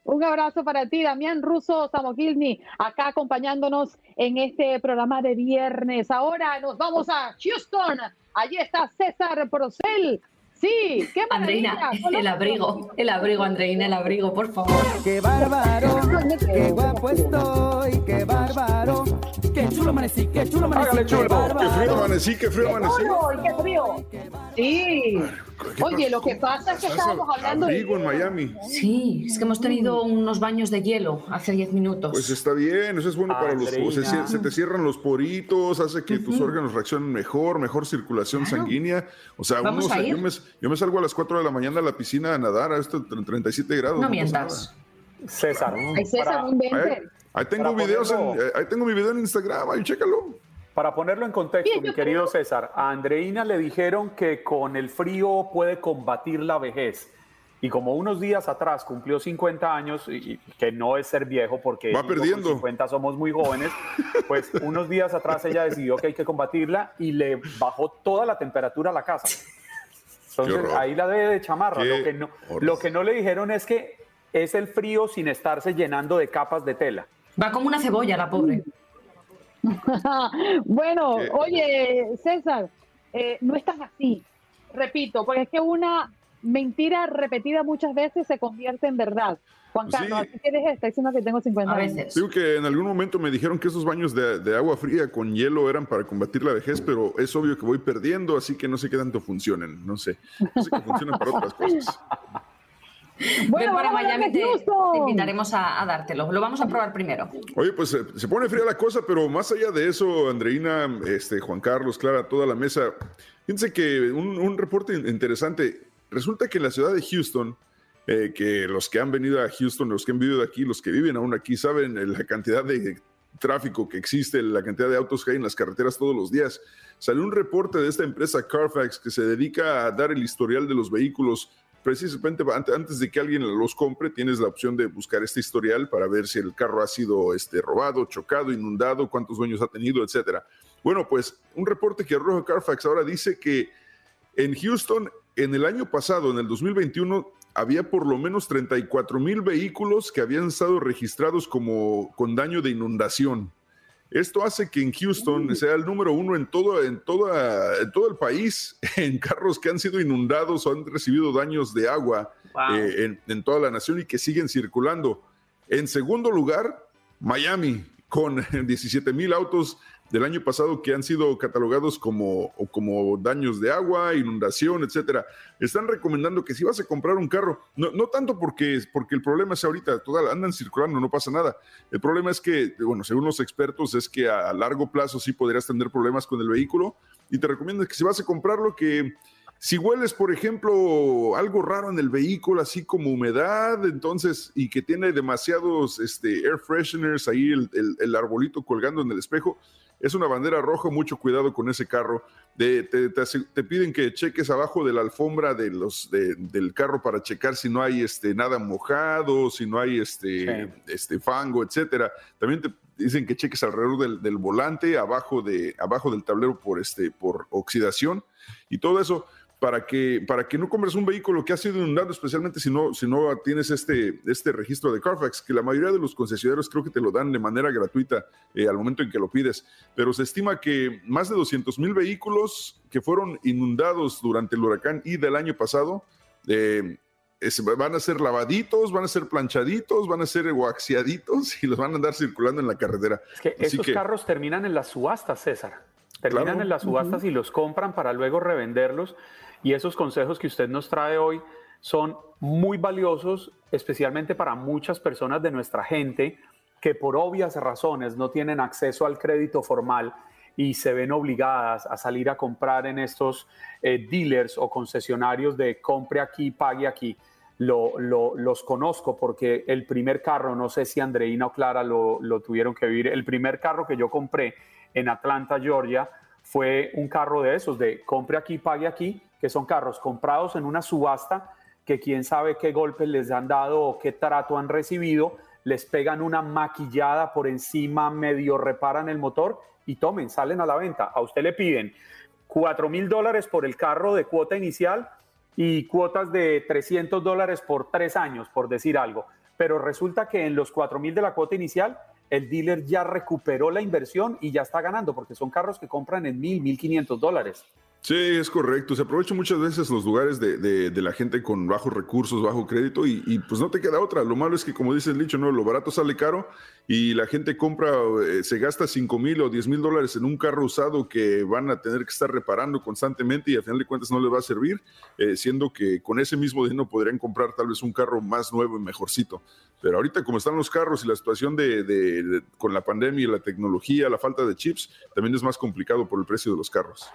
Speaker 4: Un abrazo para ti, Damián Russo Samogilny, acá acompañándonos en este programa de viernes. Ahora nos vamos a Houston. Allí está César Procel. Sí, qué
Speaker 5: Andreina, el abrigo, el abrigo, Andreina, el abrigo, por favor.
Speaker 10: Qué bárbaro, qué guapo estoy, qué bárbaro. Qué chulo amanecí, qué chulo amanecí.
Speaker 11: Hágale chulo.
Speaker 10: Qué,
Speaker 11: frío amanecí, qué frío amanecí.
Speaker 4: ¡Qué frío! Sí. Oye, lo que pasa es que estábamos hablando
Speaker 11: Abrigo en Miami.
Speaker 5: Sí, es que hemos tenido unos baños de hielo hace 10 minutos.
Speaker 11: Pues está bien, eso es bueno para los se, se, te cierran los poritos, hace que tus órganos reaccionen mejor, mejor circulación sanguínea. O sea, uno, yo, me, yo, me, salgo a las 4 de la mañana a la piscina a nadar a estos 37 grados.
Speaker 5: No, mientas.
Speaker 3: César.
Speaker 4: Ay, César, un 20.
Speaker 11: Ahí tengo videos, en, ahí tengo mi video en Instagram, ahí chécalo.
Speaker 3: Para ponerlo en contexto, mi querido César, a Andreina le dijeron que con el frío puede combatir la vejez. Y como unos días atrás cumplió 50 años, y que no es ser viejo porque
Speaker 11: Va perdiendo.
Speaker 3: 50 somos muy jóvenes, pues [laughs] unos días atrás ella decidió que hay que combatirla y le bajó toda la temperatura a la casa. Entonces ahí la debe de chamarra. Lo que, no, lo que no le dijeron es que es el frío sin estarse llenando de capas de tela.
Speaker 5: Va como una cebolla la pobre. [laughs]
Speaker 4: bueno, oye, César, eh, no estás así. Repito, porque es que una mentira repetida muchas veces se convierte en verdad. Juan Carlos, sí. ¿qué eres esta? Diciendo que tengo 50 años.
Speaker 11: Digo que en algún momento me dijeron que esos baños de, de, agua fría con hielo eran para combatir la vejez, pero es obvio que voy perdiendo, así que no sé qué tanto funcionen. No sé. No sé que funcionan para otras cosas. [laughs]
Speaker 5: Bueno, Ven para Miami, te, te, invitaremos a, a, dártelo. Lo vamos a probar primero.
Speaker 11: Oye, pues se, se, pone fría la cosa, pero más allá de eso, Andreina, este, Juan Carlos, Clara, toda la mesa, fíjense que un, un reporte interesante. Resulta que en la ciudad de Houston, eh, que los que han venido a Houston, los que han vivido aquí, los que viven aún aquí, saben la cantidad de tráfico que existe, la cantidad de autos que hay en las carreteras todos los días. Salió un reporte de esta empresa Carfax que se dedica a dar el historial de los vehículos precisamente antes de que alguien los compre, tienes la opción de buscar este historial para ver si el carro ha sido este, robado, chocado, inundado, cuántos dueños ha tenido, etcétera. Bueno, pues un reporte que arroja Carfax ahora dice que en Houston, en el año pasado, en el 2021, había por lo menos 34 mil vehículos que habían estado registrados como con daño de inundación. Esto hace que en Houston sea el número uno en todo, en, toda, en todo el país [laughs] en carros que han sido inundados o han recibido daños de agua wow. eh, en, en, toda la nación y que siguen circulando. En segundo lugar, Miami, con [laughs] 17 mil autos del año pasado que han sido catalogados como, como daños de agua, inundación, etcétera. Están recomendando que si vas a comprar un carro, no, no tanto porque, porque el problema es ahorita, toda, andan circulando, no pasa nada. El problema es que, bueno, según los expertos, es que a, a largo plazo sí podrías tener problemas con el vehículo y te recomiendo que si vas a comprarlo, que si hueles, por ejemplo, algo raro en el vehículo, así como humedad, entonces, y que tiene demasiados este, air fresheners ahí, el, el, el arbolito colgando en el espejo, es una bandera roja, mucho cuidado con ese carro. De, te, te, te, piden que cheques abajo de la alfombra de los, de, del carro para checar si no hay este, nada mojado, si no hay este, sí. este fango, etcétera. También te dicen que cheques alrededor del, del, volante, abajo, de, abajo del tablero por, este, por oxidación y todo eso para que, para que no compres un vehículo que ha sido inundado, especialmente si no, si no tienes este, este registro de Carfax, que la mayoría de los concesionarios creo que te lo dan de manera gratuita eh, al momento en que lo pides, pero se estima que más de 200 mil vehículos que fueron inundados durante el huracán y del año pasado, eh, van a ser lavaditos, van a ser planchaditos, van a ser guaxiaditos y los van a andar circulando en la carretera.
Speaker 3: Es que esos carros terminan en las subastas, César. Terminan en las subastas y los compran para luego revenderlos. Y esos consejos que usted nos trae hoy son muy valiosos, especialmente para muchas personas de nuestra gente que por obvias razones no tienen acceso al crédito formal y se ven obligadas a salir a comprar en estos eh, dealers o concesionarios de compre aquí, pague aquí. Lo, los conozco porque el primer carro, no sé si Andreina o Clara lo, lo tuvieron que vivir, el primer carro que yo compré en Atlanta, Georgia, fue un carro de esos, de compre aquí, pague aquí, que son carros comprados en una subasta que quién sabe qué golpes les han dado o qué trato han recibido, les pegan una maquillada por encima, medio reparan el motor y tomen, salen a la venta. A usted le piden 4 mil dólares por el carro de cuota inicial y cuotas de 300 dólares por tres años, por decir algo. Pero resulta que en los 4 mil de la cuota inicial, el dealer ya recuperó la inversión y ya está ganando, porque son carros que compran en mil, mil quinientos dólares.
Speaker 11: Sí, es correcto. Se aprovechan muchas veces los lugares de, la gente con bajos recursos, bajo crédito y, pues no te queda otra. Lo malo es que, como dice el dicho, ¿no? lo barato sale caro y la gente compra, eh, se gasta 5 mil o 10 mil dólares en un carro usado que van a tener que estar reparando constantemente y al final de cuentas no les va a servir, eh, siendo que con ese mismo dinero podrían comprar tal vez un carro más nuevo y mejorcito. Pero ahorita como están los carros y la situación de, con la pandemia y la tecnología, la falta de chips, también es más complicado por el precio de los carros.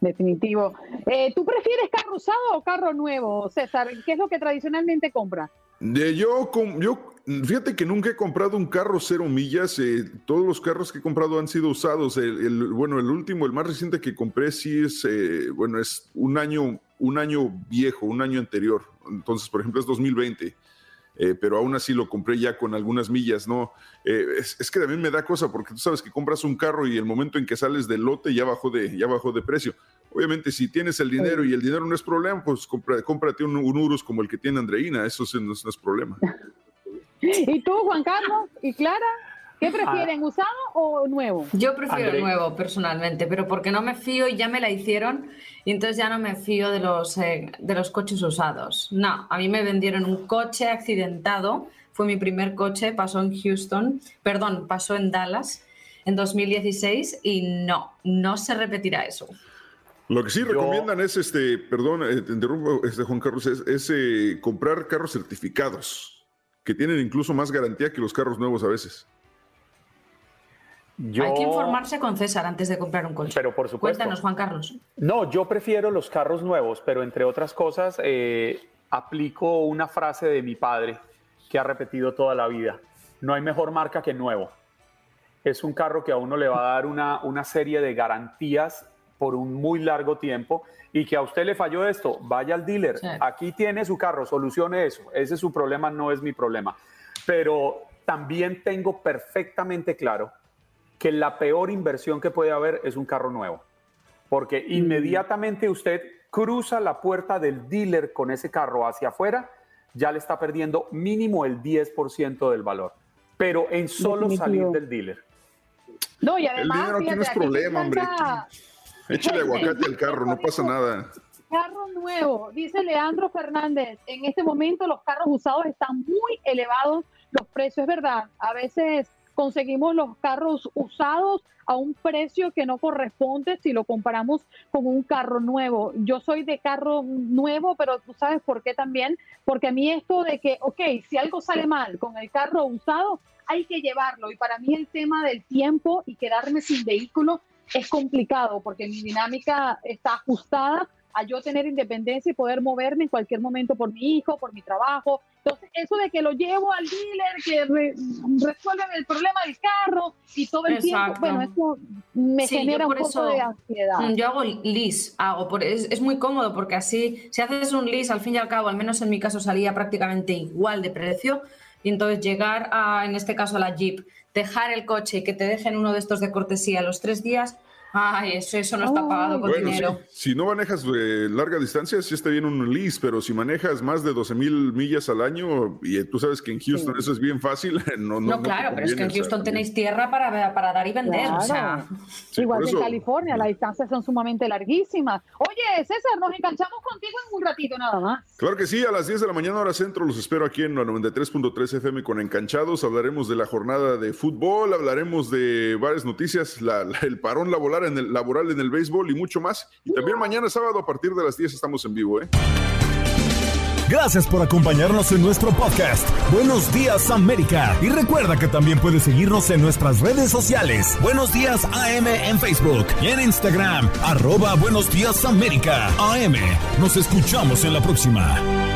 Speaker 4: Definitivo. Eh, ¿Tú prefieres carro usado o carro nuevo, César? ¿Qué es lo que tradicionalmente compras?
Speaker 11: yo, yo, fíjate que nunca he comprado un carro cero millas. Eh, todos los carros que he comprado han sido usados. El, bueno, el último, el más reciente que compré, sí es, eh, bueno, es un año, un año viejo, un año anterior. Entonces, por ejemplo, es 2020. Eh, pero aún así lo compré ya con algunas millas, ¿no? Eh, es, que también me da cosa porque tú sabes que compras un carro y el momento en que sales del lote ya bajó de, ya bajó de precio. Obviamente, si tienes el dinero y el dinero no es problema, pues cómprate un, Urus como el que tiene Andreina, eso no es problema. [laughs]
Speaker 4: ¿Y tú, Juan Carlos? ¿Y Clara? ¿Qué prefieren, ah. usado o nuevo?
Speaker 5: Yo prefiero nuevo personalmente, pero porque no me fío y ya me la hicieron y entonces ya no me fío de los, eh, de los coches usados. No, a mí me vendieron un coche accidentado, fue mi primer coche, pasó en Houston, perdón, pasó en Dallas en 2016 y no, no se repetirá eso.
Speaker 11: Lo que sí recomiendan es, este, perdón, eh, te interrumpo, este, Juan Carlos, es, eh, comprar carros certificados, que tienen incluso más garantía que los carros nuevos a veces.
Speaker 5: Hay que informarse con César antes de comprar un coche.
Speaker 3: Pero por supuesto.
Speaker 5: Cuéntanos, Juan Carlos.
Speaker 3: No, yo prefiero los carros nuevos, pero entre otras cosas, eh, aplico una frase de mi padre que ha repetido toda la vida. No hay mejor marca que nuevo. Es un carro que a uno le va a dar una, una serie de garantías por un muy largo tiempo y que a usted le falló esto, vaya al dealer, aquí tiene su carro, solucione eso, ese es su problema, no es mi problema. Pero también tengo perfectamente claro que la peor inversión que puede haber es un carro nuevo, porque mm. inmediatamente usted cruza la puerta del dealer con ese carro hacia afuera, ya le está perdiendo mínimo el 10% del valor, pero en solo salir del dealer.
Speaker 4: No, y además,
Speaker 11: el dinero no es problema, hombre. Échale aguacate al carro, no pasa nada.
Speaker 4: Carro nuevo, dice Leandro Fernández, en este momento los carros usados están muy elevados los precios, es verdad. A veces conseguimos los carros usados a un precio que no corresponde si lo comparamos con un carro nuevo. Yo soy de carro nuevo, pero tú sabes por qué también, porque a mí esto de que, ok, si algo sale mal con el carro usado, hay que llevarlo. Y para mí el tema del tiempo y quedarme sin vehículo es complicado porque mi dinámica está ajustada a yo tener independencia y poder moverme en cualquier momento por mi hijo, por mi trabajo. Entonces, eso de que lo llevo al dealer, que resuelven el problema del carro y todo el tiempo, bueno, eso me genera un poco de ansiedad.
Speaker 5: Yo hago lease, hago, por, es, es, muy cómodo porque así, si haces un lease, al fin y al cabo, al menos en mi caso salía prácticamente igual de precio, y entonces llegar a, en este caso a la Jeep, dejar el coche y que te dejen uno de estos de cortesía los tres días, Ay, eso, eso no está pagado con
Speaker 11: Bueno,
Speaker 5: dinero.
Speaker 11: si, si no manejas eh, larga distancia, sí está bien un lease, pero si manejas más de 12 mil millas al año, y eh, tú sabes que en Houston eso es bien fácil, [laughs] no, no,
Speaker 5: claro, pero es que en Houston tenéis tierra para, para dar y vender. O sea,
Speaker 11: Sí,
Speaker 4: Igual que en California, las distancias son sumamente larguísimas. Oye, César, nos enganchamos contigo en un ratito nada más.
Speaker 11: Claro que sí, a las 10 de la mañana hora centro los espero aquí en la 93.3 FM con Encanchados. Hablaremos de la jornada de fútbol, hablaremos de varias noticias, la- la- el parón laboral en el, laboral en el béisbol y mucho más. Y también mañana sábado a partir de las 10 estamos en vivo, ¿eh?
Speaker 7: Gracias por acompañarnos en nuestro podcast. Buenos días América. Y recuerda que también puedes seguirnos en nuestras redes sociales. Buenos días AM en Facebook y en Instagram. Arroba Buenos días América. AM. Nos escuchamos en la próxima.